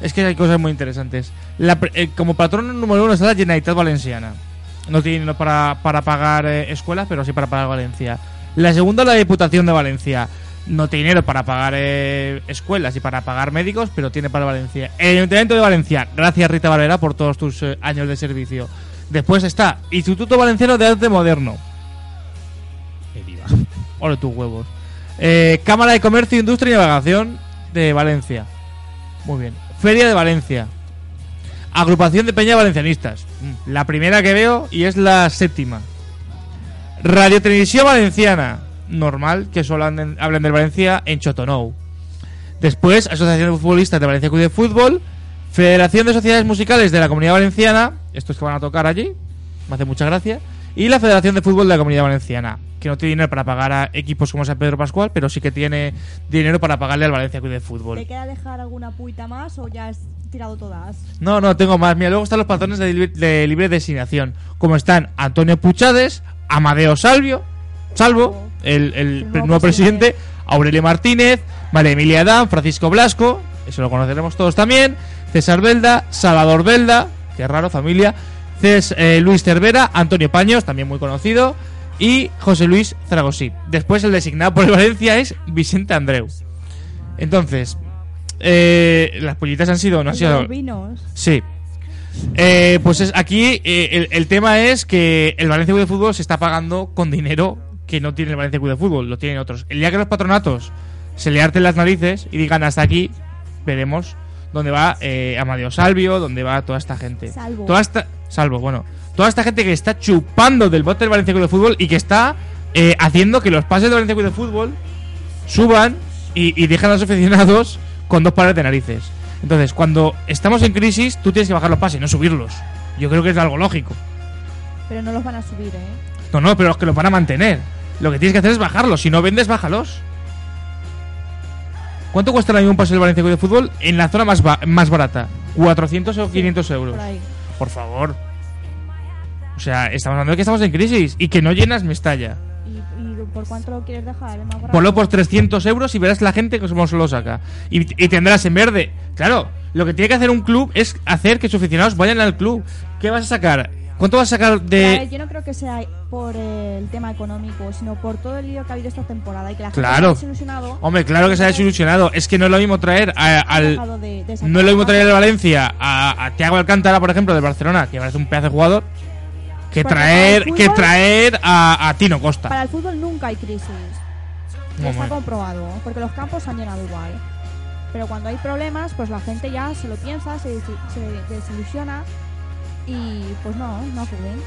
Es que hay cosas muy interesantes. La eh, como patrono número uno está la Generalitat Valenciana. No tiene dinero para, para pagar eh, escuelas, pero sí para pagar Valencia. La segunda, la Diputación de Valencia. No tiene dinero para pagar eh, escuelas y para pagar médicos, pero tiene para Valencia. El Ayuntamiento de Valencia. Gracias, Rita Valera, por todos tus eh, años de servicio. Después está Instituto Valenciano de Arte Moderno. Ole tus huevos. Cámara de Comercio, Industria y Navegación de Valencia. Muy bien. Feria de Valencia. Agrupación de Peña Valencianistas. Mm, La primera que veo y es la séptima. Radio Televisión Valenciana. Normal que solo anden- hablen de Valencia en Chotonou. Después, Asociación de Futbolistas de Valencia Club de Fútbol. Federación de Sociedades Musicales de la Comunidad Valenciana. Estos que van a tocar allí. Me hace mucha gracia. Y la Federación de Fútbol de la Comunidad Valenciana. Que no tiene dinero para pagar a equipos como San Pedro Pascual, pero sí que tiene dinero para pagarle al Valencia Club de Fútbol. ¿Te queda dejar alguna puita más o ya has tirado todas? No, no, tengo más. Mira, luego están los patrones de, libre- de libre designación. Como están Antonio Puchades, Amadeo Salvio, Salvo, el, el nuevo, presidente, Aurelio Martínez, María Emilia Adán, Francisco Blasco, eso lo conoceremos todos también, César Belda, Salvador Belda, qué raro, familia, Cés, eh, Luis Cervera, Antonio Paños, también muy conocido, y José Luis Zaragosí. Después el designado por el Valencia es Vicente Andreu. Entonces, eh, las pollitas han sido, no han sido... vinos. Sí. Eh, pues es, aquí el, el tema es que el Valencia Club de Fútbol se está pagando con dinero que no tiene el Valencia Club de Fútbol, lo tienen otros. El día que los patronatos se le harten las narices y digan hasta aquí, veremos dónde va eh, Amadeo Salvio, dónde va toda esta gente. Salvo. Toda esta, salvo, bueno. Toda esta gente que está chupando del bote del Valencia Club de Fútbol y que está eh, haciendo que los pases del Valencia Club de Fútbol suban y, y dejan a los aficionados con dos pares de narices. Entonces, cuando estamos en crisis, tú tienes que bajar los pases, no subirlos. Yo creo que es algo lógico. Pero no los van a subir, ¿eh? No, no, pero los que los van a mantener. Lo que tienes que hacer es bajarlos. Si no vendes, bájalos. ¿Cuánto cuesta ahora mismo un pase del Valencia de Fútbol en la zona más, ba- más barata? ¿400 o 500 euros? Por ahí. Por favor. O sea, estamos hablando de que estamos en crisis y que no llenas Mestalla. ¿Y, y por cuánto lo quieres dejar? ¿El barato? Ponlo por 300 euros y verás la gente que cómo se lo saca. Y, y tendrás en verde. Claro, lo que tiene que hacer un club es hacer que sus aficionados vayan al club. ¿Qué vas a sacar? ¿Cuánto vas a sacar a ver, de.? yo no creo que sea por el tema económico, sino por todo el lío que ha habido esta temporada y que la gente Claro. se ha desilusionado. Hombre, claro que se ha desilusionado. Es que no es lo mismo traer a- al. de- de No es lo mismo traer al. Valencia a, a Thiago Alcántara, por ejemplo, del Barcelona, que parece un pedazo de jugador, que Porque traer, el que fútbol- traer a, a Tino Costa. Para el fútbol nunca hay crisis. Ya está comprobado, porque los campos se han llenado igual. Pero cuando hay problemas, pues la gente ya se lo piensa, se, se desilusiona y pues no, no acuden.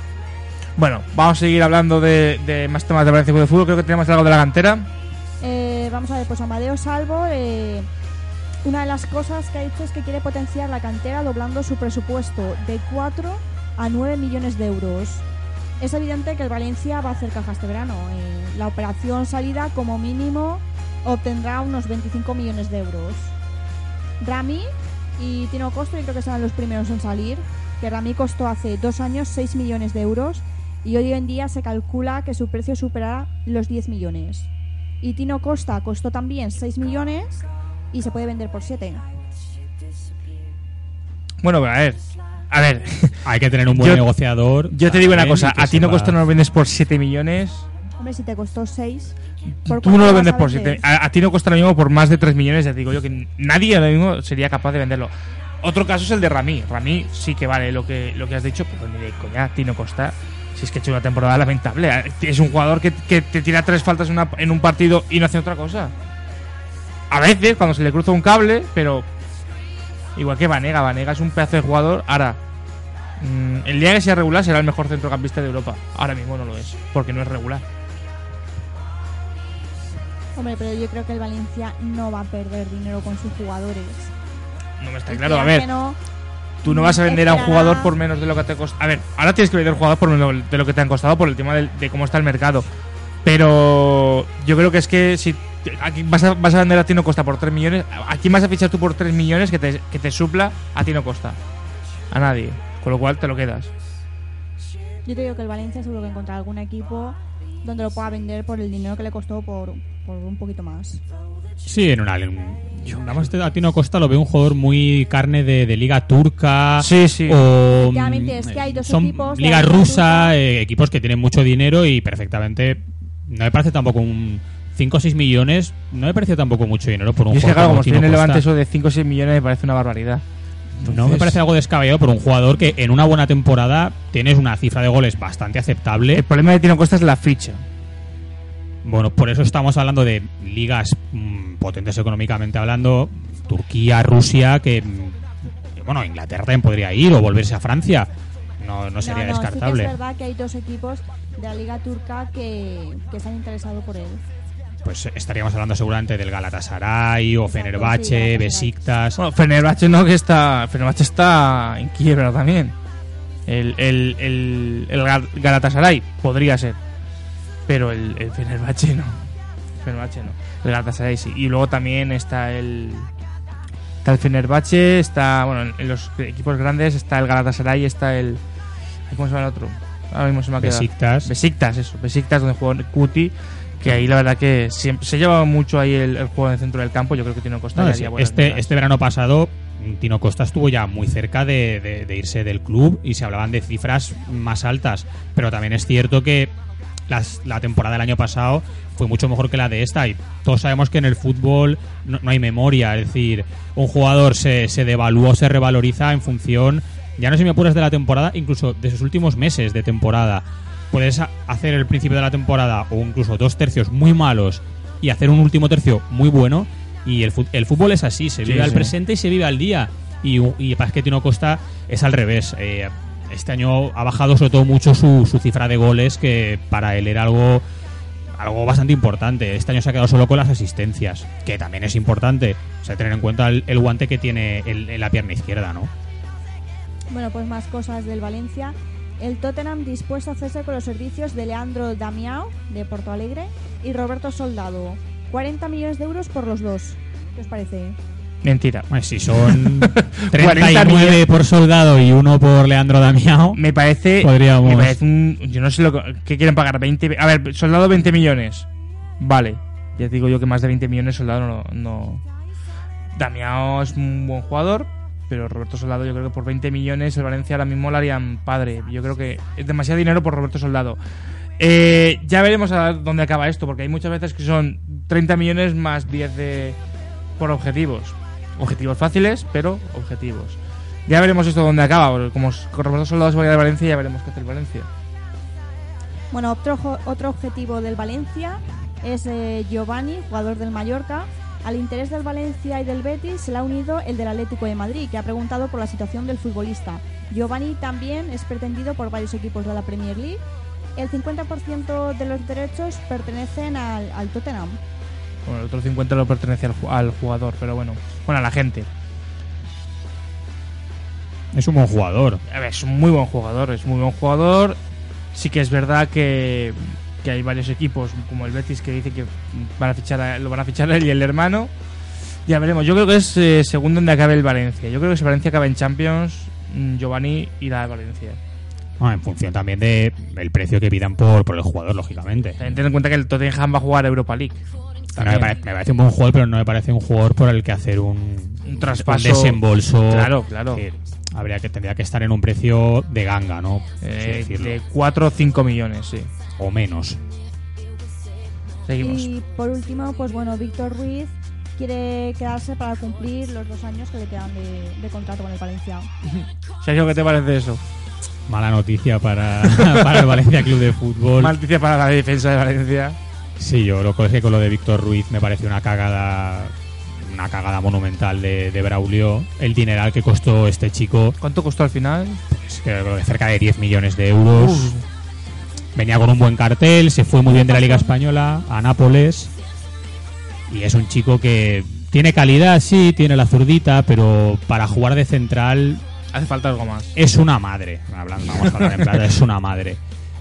Bueno, vamos a seguir hablando de, de más temas de Valencia de Fútbol. Creo que tenemos algo de la cantera. Eh, vamos a ver, pues Amadeo Salvo, eh, una de las cosas que ha hecho es que quiere potenciar la cantera doblando su presupuesto de 4 a 9 millones de euros. Es evidente que el Valencia va a hacer caja este verano. Eh, la operación salida como mínimo obtendrá unos 25 millones de euros. Rami y Tino Costa yo creo que serán los primeros en salir, que Rami costó hace dos años 6 millones de euros y hoy en día se calcula que su precio superará los 10 millones. Y Tino Costa costó también 6 millones y se puede vender por 7. Bueno, pero a ver. A ver. Hay que tener un buen Yo- negociador. Yo te digo una cosa. A ti no sepa- Costa no lo vendes por 7 millones. Hombre, si te costó 6, Tú no lo vendes por 7. A, a ti no Costa lo mismo por más de 3 millones. Ya te digo yo que nadie ahora mismo sería capaz de venderlo. Otro caso es el de Rami. Rami sí que vale lo que, lo que has dicho, pero ni de coña, Tino Costa. Si es que ha hecho una temporada lamentable. Es un jugador que, te tira tres faltas en un partido y no hace otra cosa. A veces, cuando se le cruza un cable, pero. Igual que Vanega. Vanega es un pedazo de jugador. Ahora, mm, el día que sea regular será el mejor centrocampista de Europa. Ahora mismo no lo es, porque no es regular. Hombre, pero yo creo que el Valencia no va a perder dinero con sus jugadores. No me está claro. A ver, no, tú no vas a vender a un jugador por menos de lo que te costado. A ver, ahora tienes que vender jugador por menos de lo que te han costado por el tema del- de, cómo está el mercado. Pero yo creo que es que si aquí vas a, vas a vender a Tino Costa por 3 millones, ¿a quién vas a fichar tú por 3 millones que te, que te supla a Tino Costa? A nadie. Con lo cual te lo quedas. Yo te digo que el Valencia seguro que encontrará algún equipo donde lo pueda vender por el dinero que le costó por, por un poquito más. Sí, en una. Yo, nada más a Tino Costa lo veo un jugador muy carne de, de liga turca. Sí, sí. O Efectivamente, es que hay dos son equipos liga rusa, eh, equipos que tienen mucho dinero y perfectamente. No me parece tampoco un 5 o 6 millones. No me parece tampoco mucho dinero por un Y es que jugador claro, como como Tino en el Costa. Levante, eso de 5 o 6 millones me parece una barbaridad. No me parece algo descabellado por un jugador que en una buena temporada tienes una cifra de goles bastante aceptable. El problema de Tino Costa es la ficha. Bueno, por eso estamos hablando de ligas mm, potentes económicamente hablando, Turquía, Rusia, que mm, bueno, Inglaterra también podría ir o volverse a Francia. No, no sería no, no, descartable. Sí que es verdad que hay dos equipos de la Liga Turca que, que se han interesado por él. Pues estaríamos hablando seguramente del Galatasaray o Fenerbahce. Besiktas. Bueno, Fenerbahce no, que está. Fenerbahce está en quiebra también. El, el, el, el Gal- Galatasaray podría ser. Pero el, el Fenerbahce no. Fenerbahce no. El Galatasaray sí. Y luego también está el. Está el Fenerbahce, está. Bueno, en- los equipos grandes está el Galatasaray, está el. ¿Cómo se llama el otro? Ahora mismo se me ha quedado. Besiktas. Besiktas, eso. Besiktas, donde jugó Cuti. Que ahí la verdad que siempre, se lleva mucho ahí el, el juego en el centro del campo. Yo creo que tiene Costa No, ya sí, este, este verano pasado, Tino Costa estuvo ya muy cerca de, de- de irse del club y se hablaban de cifras más altas. Pero también es cierto que las- la temporada del año pasado fue mucho mejor que la de esta. Y todos sabemos que en el fútbol no, no hay memoria. Es decir, un jugador se, se devalúa se revaloriza en función, ya no sé si me apuras de la temporada, incluso de sus últimos meses de temporada. Puedes hacer el principio de la temporada o incluso dos tercios muy malos y hacer un último tercio muy bueno. Y el, fútbol es así, se Sí, vive al sí. presente y se vive al día. Y, y para que Tino Costa es al revés. Eh, este año ha bajado sobre todo mucho su, su cifra de goles, que para él era algo, algo bastante importante. Este año se ha quedado solo con las asistencias, que también es importante. O sea, tener en cuenta el, guante que tiene en la pierna izquierda, ¿no? Bueno, pues más cosas del Valencia. El Tottenham dispuesto a hacerse con los servicios de Leandro Damiao, de Porto Alegre, y Roberto Soldado. 40 millones de euros por los dos. ¿Qué os parece? Mentira. Pues si son 40 39 millones. por soldado y uno por Leandro Damiao, Me parece. Podríamos- Me parece un. Yo no sé lo que, ¿qué quieren pagar. 20. A ver, soldado 20 millones. Vale. Ya te digo yo que más de 20 millones soldado no. no. Damiao es un buen jugador. Pero Roberto Soldado, yo creo que por 20 millones el Valencia ahora mismo lo harían padre. Yo creo que es demasiado dinero por Roberto Soldado. Eh, ya veremos a dónde acaba esto, porque hay muchas veces que son 30 millones más 10 de, por objetivos. Objetivos fáciles, pero objetivos. Ya veremos esto dónde acaba, porque como con Roberto Soldado se vaya de Valencia, ya veremos qué hace el Valencia. Bueno, otro, otro objetivo del Valencia es eh, Giovanni, jugador del Mallorca. Al interés del Valencia y del Betis se le ha unido el del Atlético de Madrid, que ha preguntado por la situación del futbolista. Giovanni también es pretendido por varios equipos de la Premier League. El 50% de los derechos pertenecen al, al Tottenham. Bueno, el otro 50 lo pertenece al jugador, pero bueno. Bueno, a la gente. es un buen jugador. A ver, es un muy buen jugador, es muy buen jugador. Sí que es verdad que, que hay varios equipos, como el Betis, que dice que van a fichar a- lo van a fichar él y el hermano. Ya veremos. Yo creo que es eh, según donde acabe el Valencia. Yo creo que si Valencia acaba en Champions, mm, Giovanni irá a Valencia. Bueno, en función también de el precio que pidan por, por el jugador, lógicamente. Ten en cuenta que el Tottenham va a jugar a Europa League. No me, pare- me parece un buen jugador, pero no me parece un jugador por el que hacer un, Un traspaso. desembolso. Claro, claro. que habría que tendría que estar en un precio de ganga, ¿no? Eh, de 4 o 5 millones, sí. O menos. Seguimos. Y por último, pues bueno, Víctor Ruiz quiere quedarse para cumplir los dos años que le quedan de, de contrato con el Valencia. Sergio, ¿qué te parece eso? Mala noticia para, para el Valencia Club de Fútbol. Maldita para la defensa de Valencia. Sí, yo lo que con lo de Víctor Ruiz me parece una cagada una cagada monumental de, de Braulio. El dineral que costó este chico, ¿Cuánto costó al final? pues, que creo que cerca de 10 millones de euros. Uf. Venía con un buen cartel, se fue muy bien de la Liga Española a Nápoles. Y es un chico que tiene calidad, sí, tiene la zurdita, pero para jugar de central Hace falta algo más. es una madre. Hablando, vamos a hablar en plata, es una madre.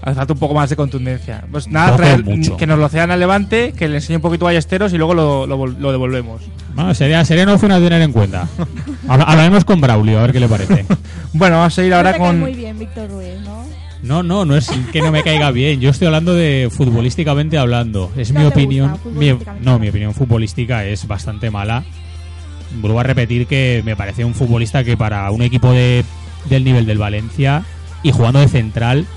Hace falta un poco más de contundencia. Pues nada, traer- que nos lo cedan al Levante, que le enseñe un poquito a Ballesteros y luego lo, lo lo devolvemos. Bueno, sería, sería una opción a tener en cuenta. Habla- Hablaremos con Braulio, a ver qué le parece. Bueno, vamos a ir ahora con. muy bien Víctor Ruiz, ¿no? No, no, no es que no me caiga bien. Yo estoy hablando de futbolísticamente hablando. Es No mi opinión. gusta, mi- no, mi opinión futbolística es bastante mala. Vuelvo a repetir que me parece un futbolista que para un equipo de, del nivel del Valencia y jugando de central,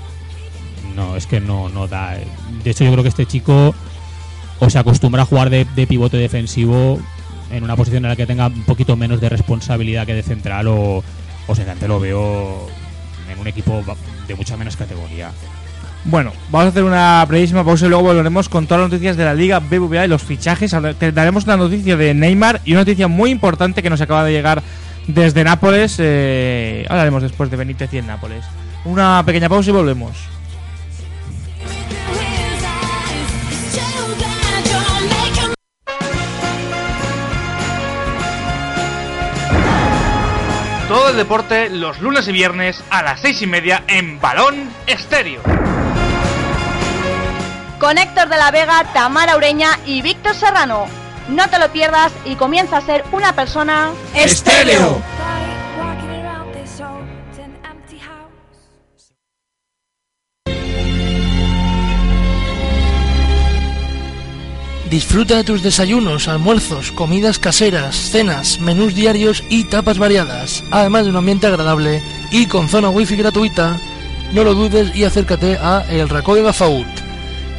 no, es que no, no da. De hecho, yo creo que este chico o se acostumbra a jugar de, pivote defensivo en una posición en la que tenga un poquito menos de responsabilidad que de central o, o sinceramente lo veo en un equipo de mucha menos categoría. Bueno, vamos a hacer una brevísima pausa y luego volveremos con todas las noticias de la Liga BBVA y los fichajes. Te daremos una noticia de Neymar y una noticia muy importante que nos acaba de llegar desde Nápoles. eh, hablaremos después de Benítez y el Nápoles. Una pequeña pausa y volvemos. Todo el deporte los lunes y viernes a las seis y media en Balón Estéreo. Con Héctor de la Vega, Tamara Ureña y Víctor Serrano. No te lo pierdas y comienza a ser una persona Estéreo. Disfruta de tus desayunos, almuerzos, comidas caseras, cenas, menús diarios y tapas variadas, además de un ambiente agradable y con zona wifi gratuita. No lo dudes y acércate a El Racó de Gafaut.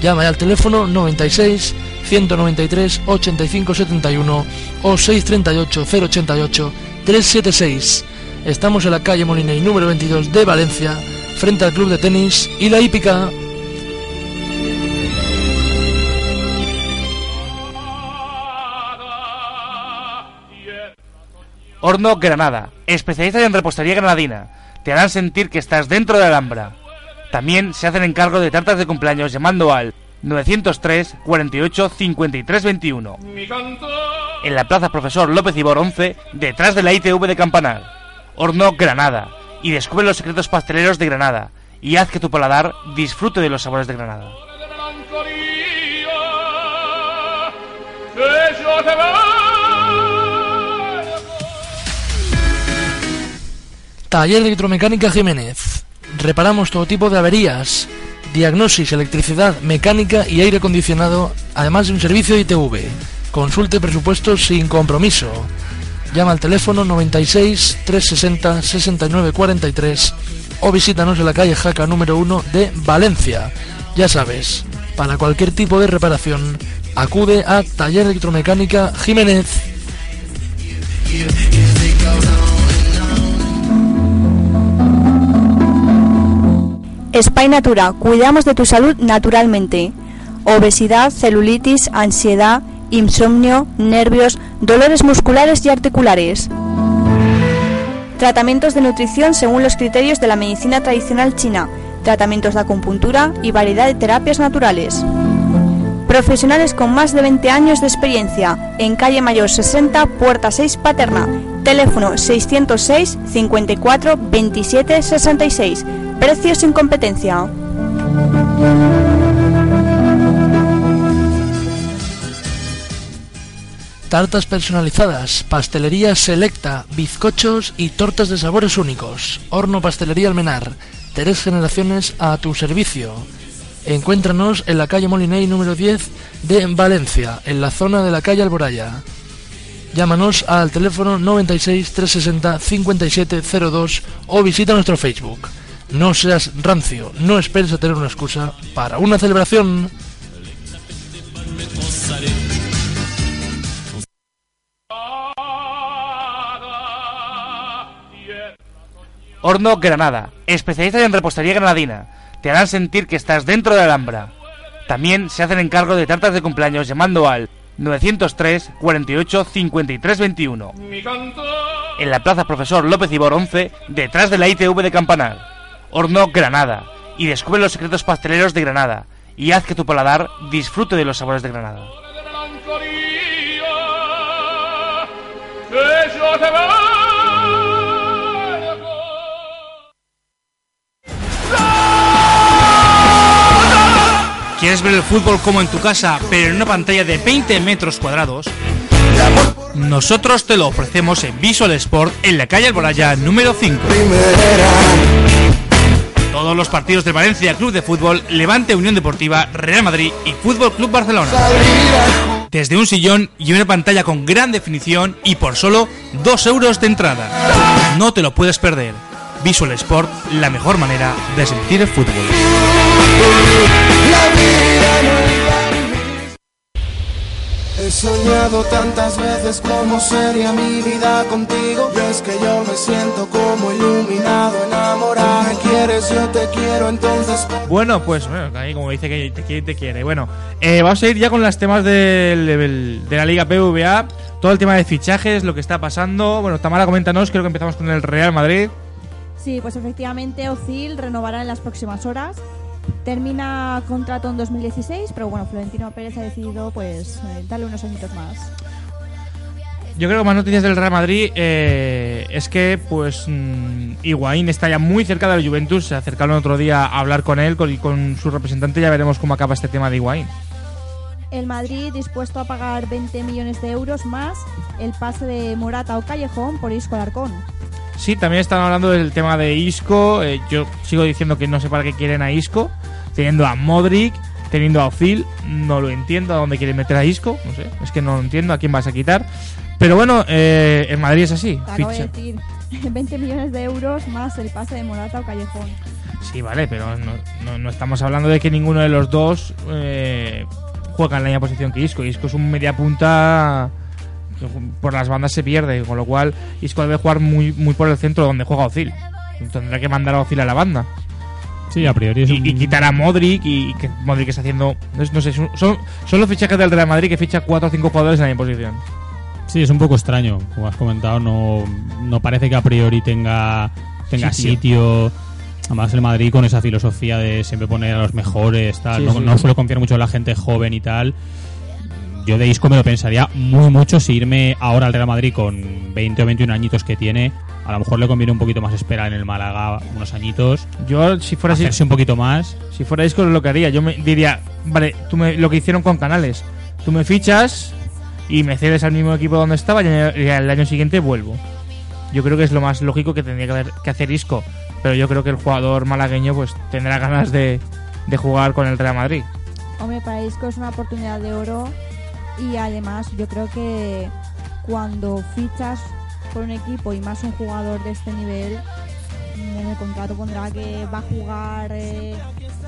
Llama al teléfono 96 193 85 71 o 638 088 376. Estamos en la calle Moliney número 22 de Valencia, frente al club de tenis y la hípica. Horno Granada, especialistas en repostería granadina. Te harán sentir que estás dentro de Alhambra. También se hacen encargo de tartas de cumpleaños llamando al 903 48 53 21. En la Plaza Profesor López Ibor 11, detrás de la ITV de Campanar. Horno Granada. Y descubre los secretos pasteleros de Granada. Y haz que tu paladar disfrute de los sabores de Granada. Taller de Electromecánica Jiménez. Reparamos todo tipo de averías, diagnosis, electricidad, mecánica y aire acondicionado, además de un servicio de ITV. Consulte presupuestos sin compromiso. Llama al teléfono 96 360 69 43 o visítanos en la calle Jaca número 1 de Valencia. Ya sabes, para cualquier tipo de reparación, acude a Taller Electromecánica Jiménez. Spy Natura, cuidamos de tu salud naturalmente. Obesidad, celulitis, ansiedad, insomnio, nervios, dolores musculares y articulares. Tratamientos de nutrición según los criterios de la medicina tradicional china, tratamientos de acupuntura y variedad de terapias naturales. Profesionales con más de 20 años de experiencia, en calle Mayor 60, puerta 6 Paterna, teléfono 606 54 27 66, precios sin competencia. Tartas personalizadas, pastelería selecta, bizcochos y tortas de sabores únicos. Horno Pastelería Almenar. Tres generaciones a tu servicio. Encuéntranos en la calle Moliney número 10 de Valencia, en la zona de la calle Alboraya. Llámanos al teléfono 96 360 5702 o visita nuestro Facebook. No seas rancio, no esperes a tener una excusa para una celebración. Horno Granada, especialistas en repostería granadina. Te harán sentir que estás dentro de Alhambra. También se hacen encargo de tartas de cumpleaños llamando al 903 48 53 21. En la Plaza Profesor López Ibor 11, detrás de la ITV de Campanar. Horno Granada. Y descubre los secretos pasteleros de Granada. Y haz que tu paladar disfrute de los sabores de Granada. ¿Quieres ver el fútbol como en tu casa, pero en una pantalla de 20 metros cuadrados? Nosotros te lo ofrecemos en Visual Sport en la calle Alboraya número 5. Todos los partidos de Valencia Club de Fútbol, Levante Unión Deportiva, Real Madrid y Fútbol Club Barcelona. Desde un sillón y una pantalla con gran definición y por solo 2 euros de entrada. No te lo puedes perder. Visual Sport, la mejor manera de sentir el fútbol. He soñado tantas veces cómo sería mi vida contigo Y es que yo me siento como iluminado, enamorado Me quieres, yo te quiero, entonces Bueno, pues bueno, ahí como dice que te quiere, te quiere. Bueno, eh, vamos a ir ya con los temas del- del- de la Liga PVA. Todo el tema de fichajes, lo que está pasando. Bueno, Tamara, coméntanos. Creo que empezamos con el Real Madrid. Sí, pues efectivamente Ozil renovará en las próximas horas. Termina contrato en 2016, pero bueno, Florentino Pérez ha decidido pues eh, darle unos añitos más. Yo creo que más noticias del Real Madrid eh, es que, pues, mm, Higuaín está ya muy cerca de la Juventus. Se acercaron otro día a hablar con él con, y con su representante. Ya veremos cómo acaba este tema de Higuaín. El Madrid dispuesto a pagar 20 millones de euros más el pase de Morata o Callejón por Isco Alarcón. Sí, también están hablando del tema de Isco. Eh, yo sigo diciendo que no sé para qué quieren a Isco. Teniendo a Modric, teniendo a Ozil. No lo entiendo a dónde quieren meter a Isco. No sé, es que no lo entiendo a quién vas a quitar. Pero bueno, eh, en Madrid es así. Acabo de decir, 20 millones de euros más el pase de Morata o Callejón. Sí, vale, pero no, no- no estamos hablando de que ninguno de los dos eh, juega en la misma posición que Isco. Isco es un media punta por las bandas se pierde, con lo cual Isco debe jugar muy, muy por el centro donde juega Ozil. Tendrá que mandar a Ozil a la banda. Sí, a priori es y, un- y quitar a Modric y, y que Modric está haciendo... No, no sé, son, son los fichajes del Real Madrid que ficha 4 o 5 jugadores en la misma posición. Sí, es un poco extraño. Como has comentado, no, no parece que a priori tenga, tenga Sitio. Además, el Madrid con esa filosofía de siempre poner a los mejores, tal. Sí, no, sí. no suele confiar mucho en la gente joven y tal. Yo de Isco me lo pensaría muy mucho si irme ahora al Real Madrid con 20 o 21 añitos que tiene. A lo mejor le conviene un poquito más esperar en el Málaga unos añitos. Yo, si fuera así- hacerse un poquito más. Si fuera Isco lo que haría. Yo me diría, vale, tú me, lo que hicieron con Canales. Tú me fichas y me cedes al mismo equipo donde estaba y el año siguiente vuelvo. Yo creo que es lo más lógico que tendría que, haber- que hacer Isco. Pero yo creo que el jugador malagueño pues tendrá ganas de, de jugar con el Real Madrid. Hombre, para Isco es una oportunidad de oro y además yo creo que cuando fichas por un equipo y más un jugador de este nivel, en el contrato pondrá que va a jugar eh,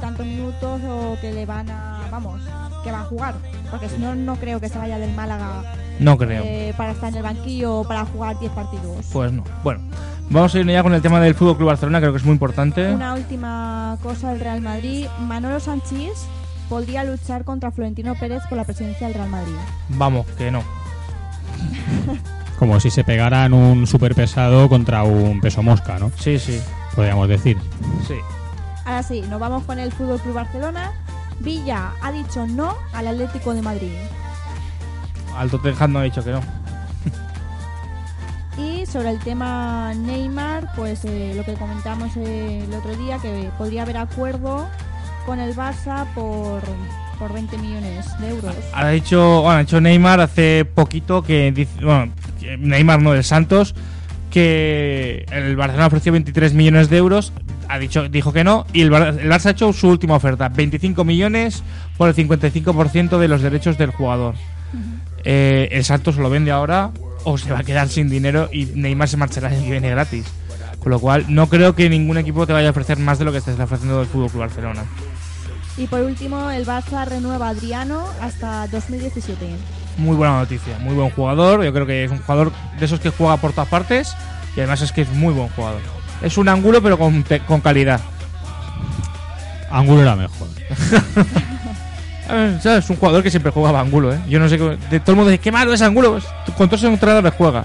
tantos minutos o que le van a, vamos, que va a jugar, porque si no, no creo que se vaya del Málaga No creo. eh, para estar en el banquillo o para jugar 10 partidos. Pues no. Bueno, vamos a ir ya con el tema del Fútbol Club Barcelona, creo que es muy importante. Una última cosa del Real Madrid, Manolo Sanchís podría luchar contra Florentino Pérez por la presidencia del Real Madrid. Vamos, que no. Como si se pegaran un super pesado contra un peso mosca, ¿no? Sí, sí. Podríamos decir. Sí. Ahora sí, nos vamos con el Fútbol Club Barcelona. Villa ha dicho no al Atlético de Madrid. Al Tottenham no ha dicho que no. Y sobre el tema Neymar, pues eh, lo que comentamos eh, el otro día, que podría haber acuerdo con el Barça por, por 20 millones de euros. Ha dicho, bueno, ha dicho Neymar hace poquito que dice, bueno, Neymar no del Santos, que el Barcelona ofreció 23 millones de euros, ha dicho, dijo que no, y el, Bar- el Barça ha hecho su última oferta, 25 millones por el 55% de los derechos del jugador. Eh, el Santos lo vende ahora o se va a quedar sin dinero y Neymar se marchará el año que viene gratis. Con lo cual, no creo que ningún equipo te vaya a ofrecer más de lo que te está ofreciendo el Fútbol Club Barcelona. Y por último, el Barça renueva a Adriano hasta 2017. Muy buena noticia, muy buen jugador. Yo creo que es un jugador de esos que juega por todas partes y además es que es muy buen jugador. Es un ángulo, pero con, te- con calidad. Ángulo era mejor. Es un jugador que siempre jugaba ángulo, ¿eh? Yo no sé, qué- de todo el mundo dice, qué malo es ángulo. Pues, con todos los entrenadores juega.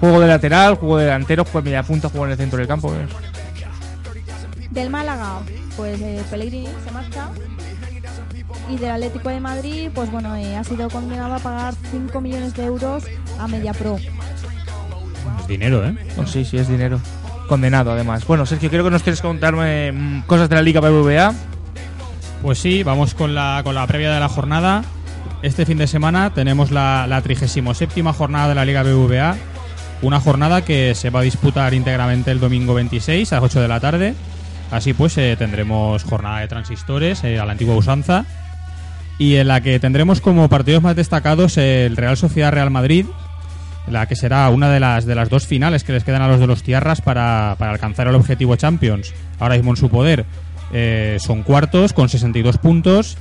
Juego de lateral, juego de delantero, juego de media punta, juego en el centro del campo. ¿eh? Del Málaga, pues eh, Pellegrini se marcha. Y del Atlético de Madrid, pues bueno, eh, ha sido condenado a pagar 5 millones de euros a Mediapro. Es dinero, ¿eh? Oh, sí, sí, es dinero. Condenado, además. Bueno, Sergio, quiero que nos quieres contarme mm, cosas de la Liga BBVA. Pues sí, vamos con la, con la previa de la jornada. Este fin de semana tenemos la, la 37 jornada de la Liga BBVA. Una jornada que se va a disputar íntegramente el domingo 26 a las 8 de la tarde. Así pues, eh, tendremos jornada de transistores eh, a la antigua usanza. Y en la que tendremos como partidos más destacados el Real Sociedad Real Madrid, la que será una de las, de las dos finales que les quedan a los de los Tierras para, para alcanzar el objetivo Champions. Ahora mismo en su poder eh, son cuartos con 62 puntos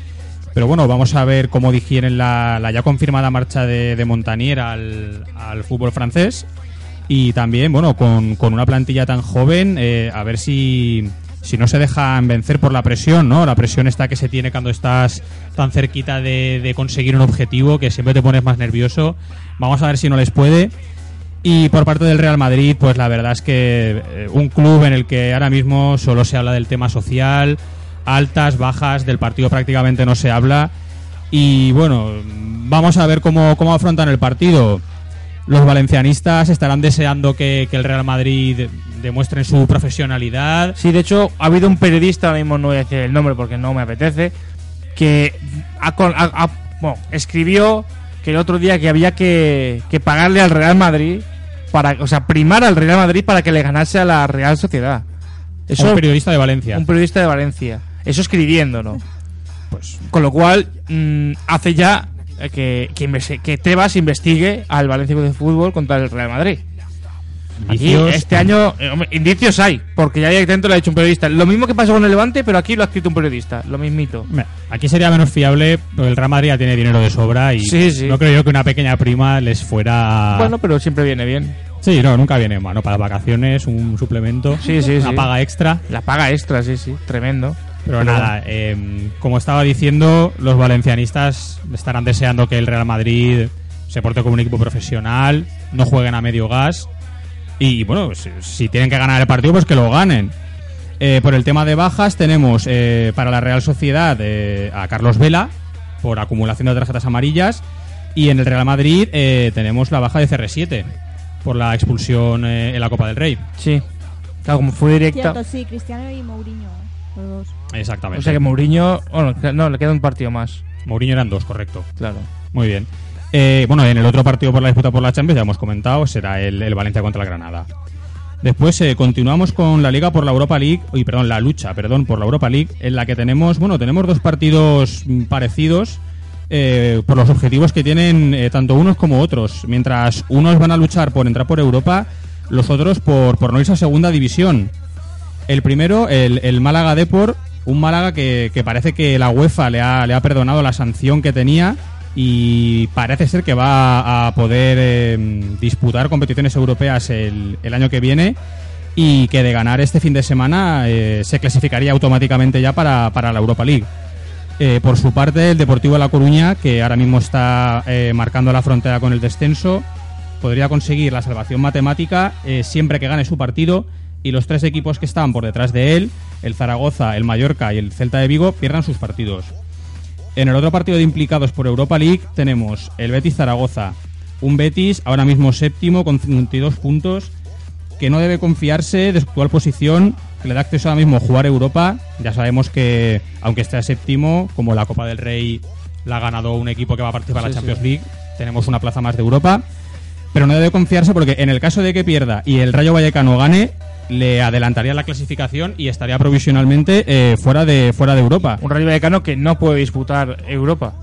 Pero bueno, vamos a ver cómo digieren la, la ya confirmada marcha de, de Montanier al, al fútbol francés. Y también, bueno, con, con una plantilla tan joven, eh, a ver si, si no se dejan vencer por la presión, ¿no? La presión está que se tiene cuando estás tan cerquita de, de conseguir un objetivo que siempre te pones más nervioso. Vamos a ver si no les puede. Y por parte del Real Madrid, pues la verdad es que eh, un club en el que ahora mismo solo se habla del tema social, altas, bajas, del partido prácticamente no se habla. Y bueno, vamos a ver cómo, cómo afrontan el partido. Los valencianistas estarán deseando que, que el Real Madrid demuestren su profesionalidad. Sí, de hecho, ha habido un periodista, ahora mismo no voy a decir el nombre porque no me apetece, que ha con- ha- ha- bueno, escribió que el otro día que había que, que pagarle al Real Madrid, para, o sea, primar al Real Madrid para que le ganase a la Real Sociedad. Un periodista de Valencia. Un periodista de Valencia. Eso escribiendo, ¿no? Pues, con lo cual, mm, hace ya que, que, investi- que Tebas investigue al Valencia de Fútbol contra el Real Madrid. Aquí, este año, eh, hombre, indicios hay, porque ya directamente lo ha hecho un periodista. Lo mismo que pasó con el Levante, pero aquí lo ha escrito un periodista, lo mismito. Aquí sería menos fiable, porque el Real Madrid ya tiene dinero de sobra y Sí, sí. no creo yo que una pequeña prima les fuera... Bueno, pero siempre viene bien. Sí, no, nunca viene mal, ¿no? Para vacaciones, un suplemento, Sí, sí, una sí. paga extra. La paga extra, sí, sí, tremendo. Pero nada, eh, como estaba diciendo, los valencianistas estarán deseando que el Real Madrid se porte como un equipo profesional, no jueguen a medio gas y bueno, si, si tienen que ganar el partido, pues que lo ganen. Eh, por el tema de bajas tenemos eh, para la Real Sociedad eh, a Carlos Vela por acumulación de tarjetas amarillas y en el Real Madrid eh, tenemos la baja de CR7 por la expulsión eh, en la Copa del Rey. Sí, claro, como fue directa. Cierto, sí, Cristiano y Mourinho. Dos. Exactamente. O sea que Mourinho, bueno, no, le queda un partido más. Mourinho eran dos, correcto. Claro. Muy bien. Eh, bueno, en el otro partido por la disputa por la Champions, ya hemos comentado, será el, el Valencia contra el Granada. Después eh, continuamos con la liga por la Europa League, y perdón, la lucha, perdón, por la Europa League, en la que tenemos, bueno, tenemos dos partidos parecidos eh, por los objetivos que tienen eh, tanto unos como otros. Mientras unos van a luchar por entrar por Europa, los otros por, por no irse a segunda división. El primero, el, el Málaga Deport, un Málaga que, que parece que la UEFA le ha, le ha perdonado la sanción que tenía y parece ser que va a poder eh, disputar competiciones europeas el, el año que viene y que de ganar este fin de semana eh, se clasificaría automáticamente ya para, para la Europa League. Eh, por su parte, el Deportivo de La Coruña, que ahora mismo está eh, marcando la frontera con el descenso, podría conseguir la salvación matemática siempre que gane su partido y los tres equipos que están por detrás de él, el Zaragoza, el Mallorca y el Celta de Vigo, pierdan sus partidos. En el otro partido de implicados por Europa League tenemos el Betis Zaragoza, un Betis ahora mismo séptimo con 52 puntos que no debe confiarse de su actual posición, que le da acceso ahora mismo a jugar Europa. Ya sabemos que, aunque esté a séptimo, como la Copa del Rey la ha ganado un equipo que va a participar en Sí, la Champions sí. League, tenemos una plaza más de Europa. Pero no debe confiarse porque en el caso de que pierda y el Rayo Vallecano gane, le adelantaría la clasificación y estaría provisionalmente eh, fuera, de, fuera de Europa. Un Rayo Vallecano que no puede disputar Europa.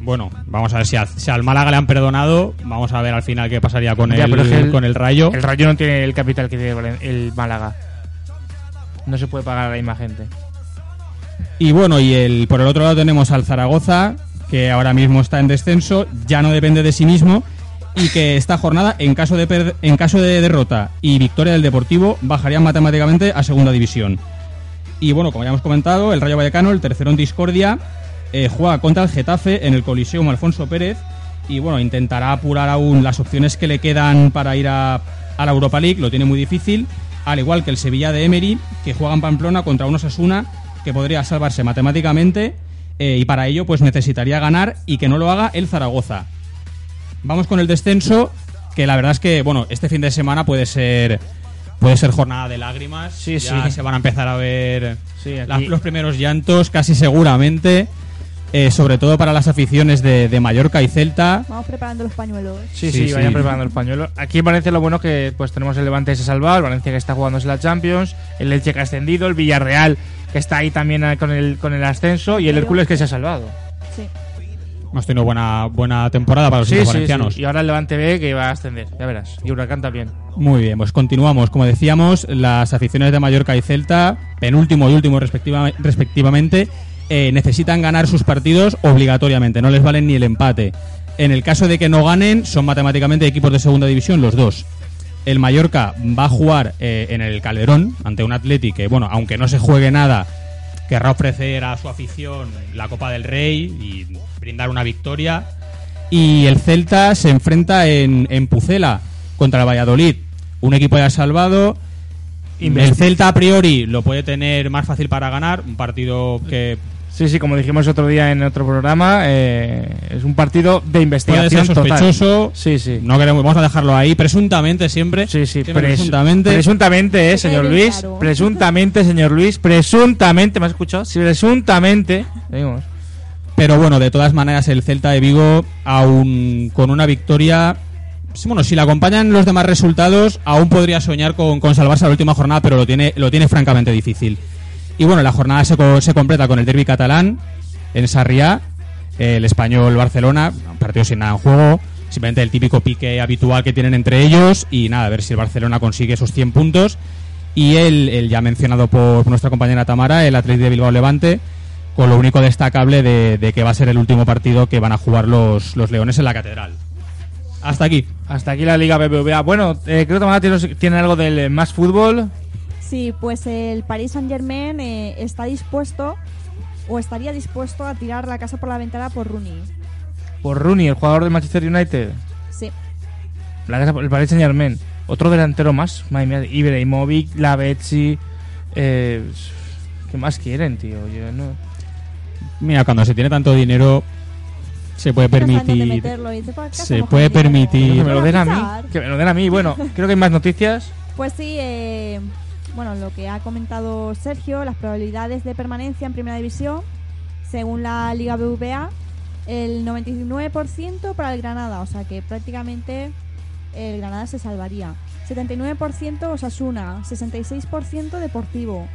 Bueno, vamos a ver si, a- si al Málaga le han perdonado. Vamos a ver al final qué pasaría con, Ya, el, es que con el Rayo. El Rayo no tiene el capital que tiene el Málaga. No se puede pagar a la misma gente. Y bueno, y el, por el otro lado tenemos al Zaragoza, que ahora mismo está en descenso, ya no depende de sí mismo, y que esta jornada, en caso de, en caso de derrota y victoria del Deportivo, bajarían matemáticamente a segunda división. Y bueno, como ya hemos comentado, el Rayo Vallecano, el tercero en discordia, eh, juega contra el Getafe en el Coliseum Alfonso Pérez, y bueno, intentará apurar aún las opciones que le quedan para ir a, a la Europa League, lo tiene muy difícil, al igual que el Sevilla de Emery, que juega en Pamplona contra un Osasuna, que podría salvarse matemáticamente, eh, y para ello pues necesitaría ganar y que no lo haga el Zaragoza. Vamos con el descenso, que la verdad es que, bueno, este fin de semana puede ser puede ser jornada de lágrimas. Sí, ya sí. se van a empezar a ver Sí, aquí- la- los primeros llantos, casi seguramente. eh, sobre todo para las aficiones de, de Mallorca y Celta. Vamos preparando los pañuelos. Sí, Sí, sí, vayan sí. preparando el pañuelo. Aquí en Valencia lo bueno que pues tenemos el Levante que se ha salvado, el Valencia que está jugándose la Champions, el Elche que ha ascendido, el Villarreal que está ahí también eh, con el, con el ascenso y el Hércules que se ha salvado. Sí. Hemos tenido buena, buena temporada para los Sí, valencianos. sí. Y ahora el Levante B que va a ascender, ya verás. Y Huracán también. Muy bien, pues continuamos. Como decíamos, las aficiones de Mallorca y Celta, penúltimo y último respectiva- respectivamente, eh, necesitan ganar sus partidos obligatoriamente, no les valen ni el empate. En el caso de que no ganen, son matemáticamente equipos de segunda división los dos. El Mallorca va a jugar eh, en el Calderón ante un Atleti que, bueno, aunque no se juegue nada, querrá ofrecer a su afición la Copa del Rey y brindar una victoria. Y el Celta se enfrenta en, en Pucela contra el Valladolid, un equipo ya salvado. El Celta a priori lo puede tener más fácil para ganar, un partido que Sí, sí, como dijimos otro día en otro programa, eh, es un partido de puede investigación ser total. sospechoso. Sí, sí. No queremos, vamos a dejarlo ahí, presuntamente siempre. Sí, sí, Siempre Pres- presuntamente. presuntamente, eh, señor Luis. Presuntamente, señor Luis. Presuntamente, ¿me has escuchado? Sí, presuntamente. Seguimos. Pero bueno, de todas maneras, el Celta de Vigo, aún con una victoria. Bueno, si le acompañan los demás resultados, aún podría soñar con, con salvarse a la última jornada, pero lo tiene, lo tiene francamente difícil. Y bueno, la jornada se, se completa con el derby catalán en Sarriá, el español Barcelona, un partido sin nada en juego, simplemente el típico pique habitual que tienen entre ellos y nada, a ver si el Barcelona consigue esos 100 puntos. Y el, el ya mencionado por nuestra compañera Tamara, el Atlético de Bilbao Levante, con lo único destacable de, de que va a ser el último partido que van a jugar los, los Leones en la Catedral. Hasta aquí. Hasta aquí la Liga BBVA. Bueno, eh, creo que Tamara tiene, tiene algo del eh, más fútbol. Sí, pues el Paris Saint Germain está dispuesto o estaría dispuesto a tirar la casa por la ventana por Rooney. Por Rooney, el jugador del Manchester United. Sí. La casa, el Paris Saint Germain. Otro delantero más. Madre mía, Ibrahimovic, Lavezzi. Eh, ¿Qué más quieren, tío? Yo no... Mira, cuando se tiene tanto dinero, se puede permitir. "Pues, ¿qué Se puede con el dinero?". permitir. Que me lo den a mí. Que me lo den a mí. Bueno, creo que hay más noticias. Pues sí, eh, bueno, lo que ha comentado Sergio, las probabilidades de permanencia en Primera División, según la Liga BVA, el 99% para el Granada, o sea que prácticamente el Granada se salvaría. 79% Osasuna, 66% Deportivo,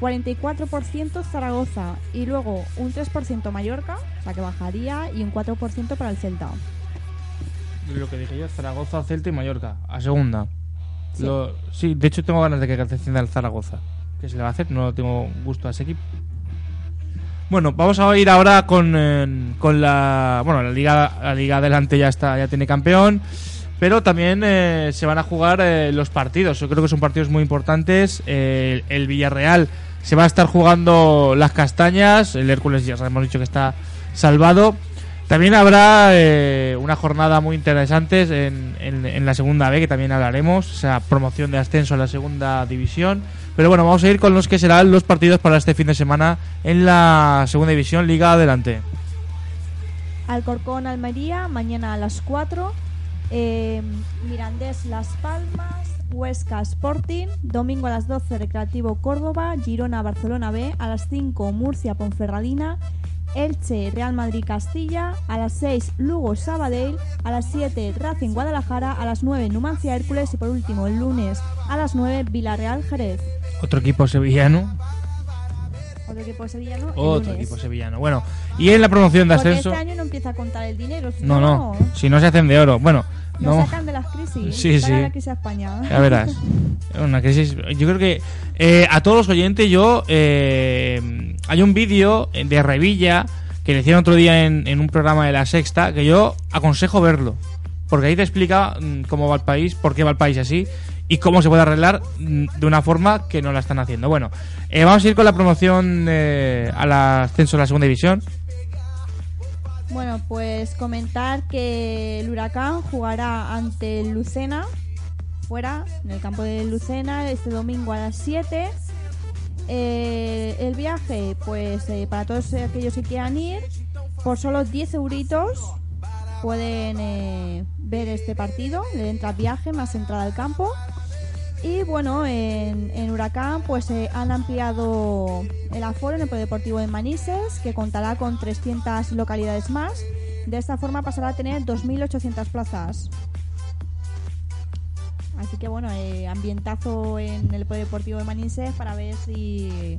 44% Zaragoza y luego un 3% Mallorca, o sea que bajaría, y un 4% para el Celta. Lo que dije yo, Zaragoza, Celta y Mallorca. A segunda. Sí. Lo- sí, de hecho tengo ganas de que descienda el Zaragoza. ¿Qué se le va a hacer? No tengo gusto a ese equipo. Bueno, vamos a ir ahora con, eh, con la... Bueno, la Liga, la Liga adelante ya está, ya tiene campeón. Pero también eh, se van a jugar eh, los partidos. Yo creo que son partidos muy importantes. Eh, el Villarreal se va a estar jugando las castañas. El Hércules ya hemos dicho que está salvado. También habrá eh, una jornada muy interesante en, en- en la segunda B, que también hablaremos, o sea, promoción de ascenso a la segunda división. Pero bueno, vamos a ir con los que serán los partidos para este fin de semana en la segunda división, Liga Adelante. Alcorcón, Almería, mañana a las 4. Eh, Mirandés, Las Palmas. Huesca, Sporting. Domingo a las 12, Recreativo Córdoba. Girona, Barcelona B. A las 5, Murcia, Ponferradina. Elche, Real Madrid, Castilla. A las 6, Lugo, Sabadell. A las 7, Racing, Guadalajara. A las 9, Numancia, Hércules. Y por último, el lunes a las 9, Villarreal, Jerez. Otro equipo sevillano. Otro equipo sevillano. Otro lunes. equipo sevillano. Bueno, y en la promoción de Porque ascenso... este año no empieza a contar el dinero. si No, no, si no se hacen de oro. Bueno, Nos no. sacan de las crisis. Sí, sí. la crisis a España. Ya verás. Una crisis. Yo creo que eh, a todos los oyentes, yo. eh, hay un vídeo de Revilla que le hicieron otro día en, en un programa de la Sexta que yo aconsejo verlo. Porque ahí te explica mm, cómo va el país, por qué va el país así y cómo se puede arreglar mm, de una forma que no la están haciendo. Bueno, eh, vamos a ir con la promoción eh, al ascenso de la segunda división. Bueno, pues comentar que el Huracán jugará ante el Lucena, fuera, en el campo de Lucena, este domingo a las 7. Eh, el viaje, pues eh, para todos aquellos que quieran ir, por solo 10 euritos pueden eh, ver este partido. Le entra viaje más entrada al campo. Y bueno, en, en Huracán pues eh, han ampliado el aforo en el Polideportivo de Manises, que contará con 300 localidades más. De esta forma pasará a tener 2.800 plazas. Así que bueno, eh, ambientazo en el Polideportivo de Manises para ver si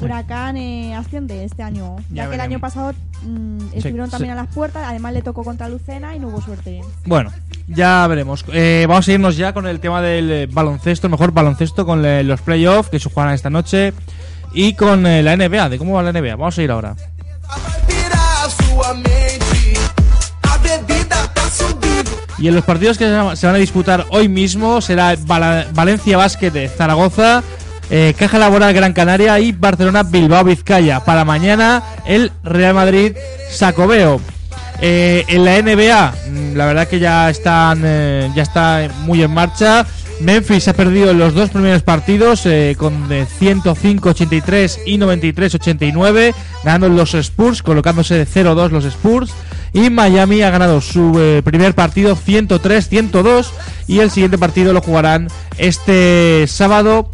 Huracán eh, asciende este año. Ya, Ya que el año pasado mm, estuvieron sí. también a las puertas, además le tocó contra Lucena y no hubo suerte. Bueno, ya veremos. Eh, vamos a irnos ya con el tema del eh, baloncesto, mejor baloncesto con eh, los playoffs que se jugarán esta noche. y con eh, la NBA, de cómo va la NBA. Vamos a ir ahora. Y en los partidos que se van- a disputar hoy mismo será Valencia Basket de Zaragoza, Caja Laboral Gran Canaria y Barcelona Bilbao Vizcaya. Para mañana el Real Madrid Sacobeo. Eh, en la NBA, mm, la verdad que ya están eh, ya está muy en marcha. Memphis ha perdido los dos primeros partidos eh, con de 105-83 y 93-89, ganando los Spurs, colocándose de 0-2 los Spurs. Y Miami ha ganado su eh, primer partido 103-102 y el siguiente partido lo jugarán este sábado.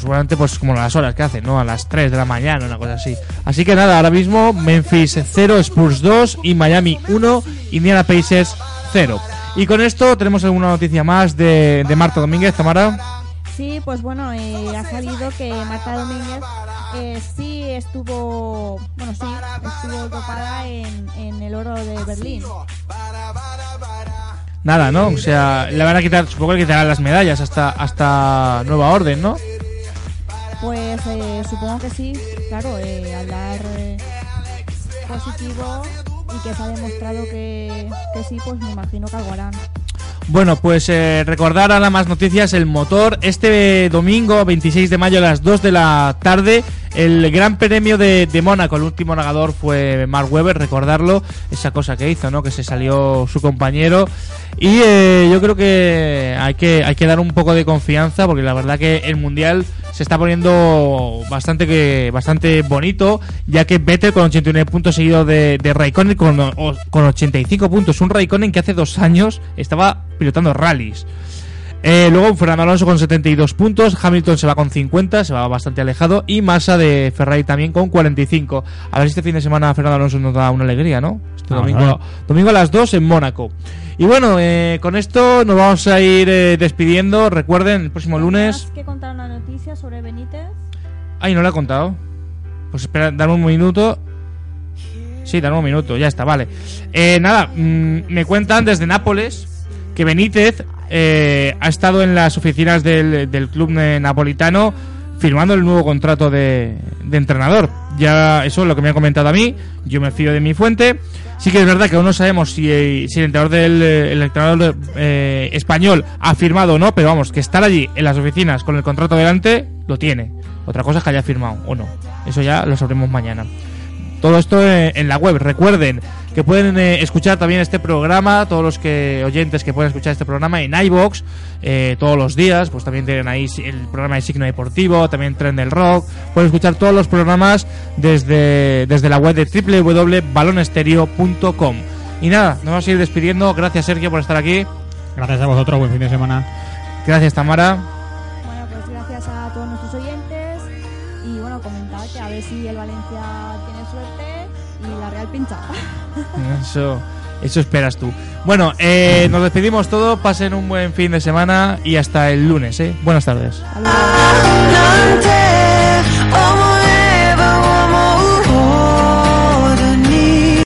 Seguramente pues como las horas que hacen, ¿no? A las 3 de la mañana, una cosa así. Así que nada, ahora mismo Memphis 0, Spurs 2 y Miami 1, Indiana Pacers 0. Y con esto tenemos alguna noticia más de, de Marta Domínguez, Tamara. Sí, pues bueno, eh, ha salido que Marta Domínguez eh, sí estuvo, bueno, sí, estuvo dopada en, en el oro de Berlín. Nada, ¿no? O sea, le van a quitar, supongo que le quitarán las medallas hasta, hasta nueva orden, ¿no? Pues eh, supongo que sí, claro, eh, al dar eh, positivo y que se ha demostrado que, que sí, pues me imagino que algo. Bueno, pues eh, recordar ahora más noticias, el motor, este domingo 26 de mayo a las 2 de la tarde, el Gran Premio de, de Mónaco, el último nagador fue Mark Webber, recordarlo, esa cosa que hizo, ¿no? Que se salió su compañero. Y eh, yo creo que hay que hay que dar un poco de confianza porque la verdad que el mundial se está poniendo bastante que bastante bonito ya que Vettel con 89 puntos seguido de, de Raikkonen con, con 85 puntos. Un Raikkonen que hace dos años estaba pilotando rallies eh, luego Fernando Alonso con 72 puntos, Hamilton se va con 50, se va bastante alejado, y Massa de Ferrari también con 45. A ver si este fin de semana Fernando Alonso nos da una alegría, ¿no? Este domingo, domingo a las 2 en Mónaco. Y bueno, eh, con esto nos vamos a ir eh, despidiendo. Recuerden, el próximo lunes... ¿Tienes que contar una noticia sobre Benítez? Ay, no lo he contado. Pues espera, dame un minuto. Sí, dame un minuto, ya está, vale. Eh, nada, mm, me cuentan desde Nápoles que Benítez eh, ha estado en las oficinas del, del club napolitano firmando el nuevo contrato de, de entrenador. Ya eso es lo que me ha comentado a mí, yo me fío de mi fuente. Sí que es verdad que aún no sabemos si, si el entrenador del el entrenador eh, español ha firmado o no, pero vamos, que estar allí en las oficinas con el contrato delante lo tiene. Otra cosa es que haya firmado o no. Eso ya lo sabremos mañana. Todo esto eh, en la web. Recuerden que pueden eh, escuchar también este programa, todos los que oyentes que pueden escuchar este programa en iBox todos los días. Pues también tienen ahí el programa de signo deportivo, también Tren del Rock. Pueden escuchar todos los programas desde, desde la web de www.balonestereo.com. Y nada, nos vamos a ir despidiendo. Gracias Sergio por estar aquí. Gracias a vosotros, buen fin de semana. Gracias Tamara. Eso, eso esperas tú. Bueno, eh, nos despedimos todo. Pasen un buen fin de semana y hasta el lunes. ¿eh? Buenas tardes.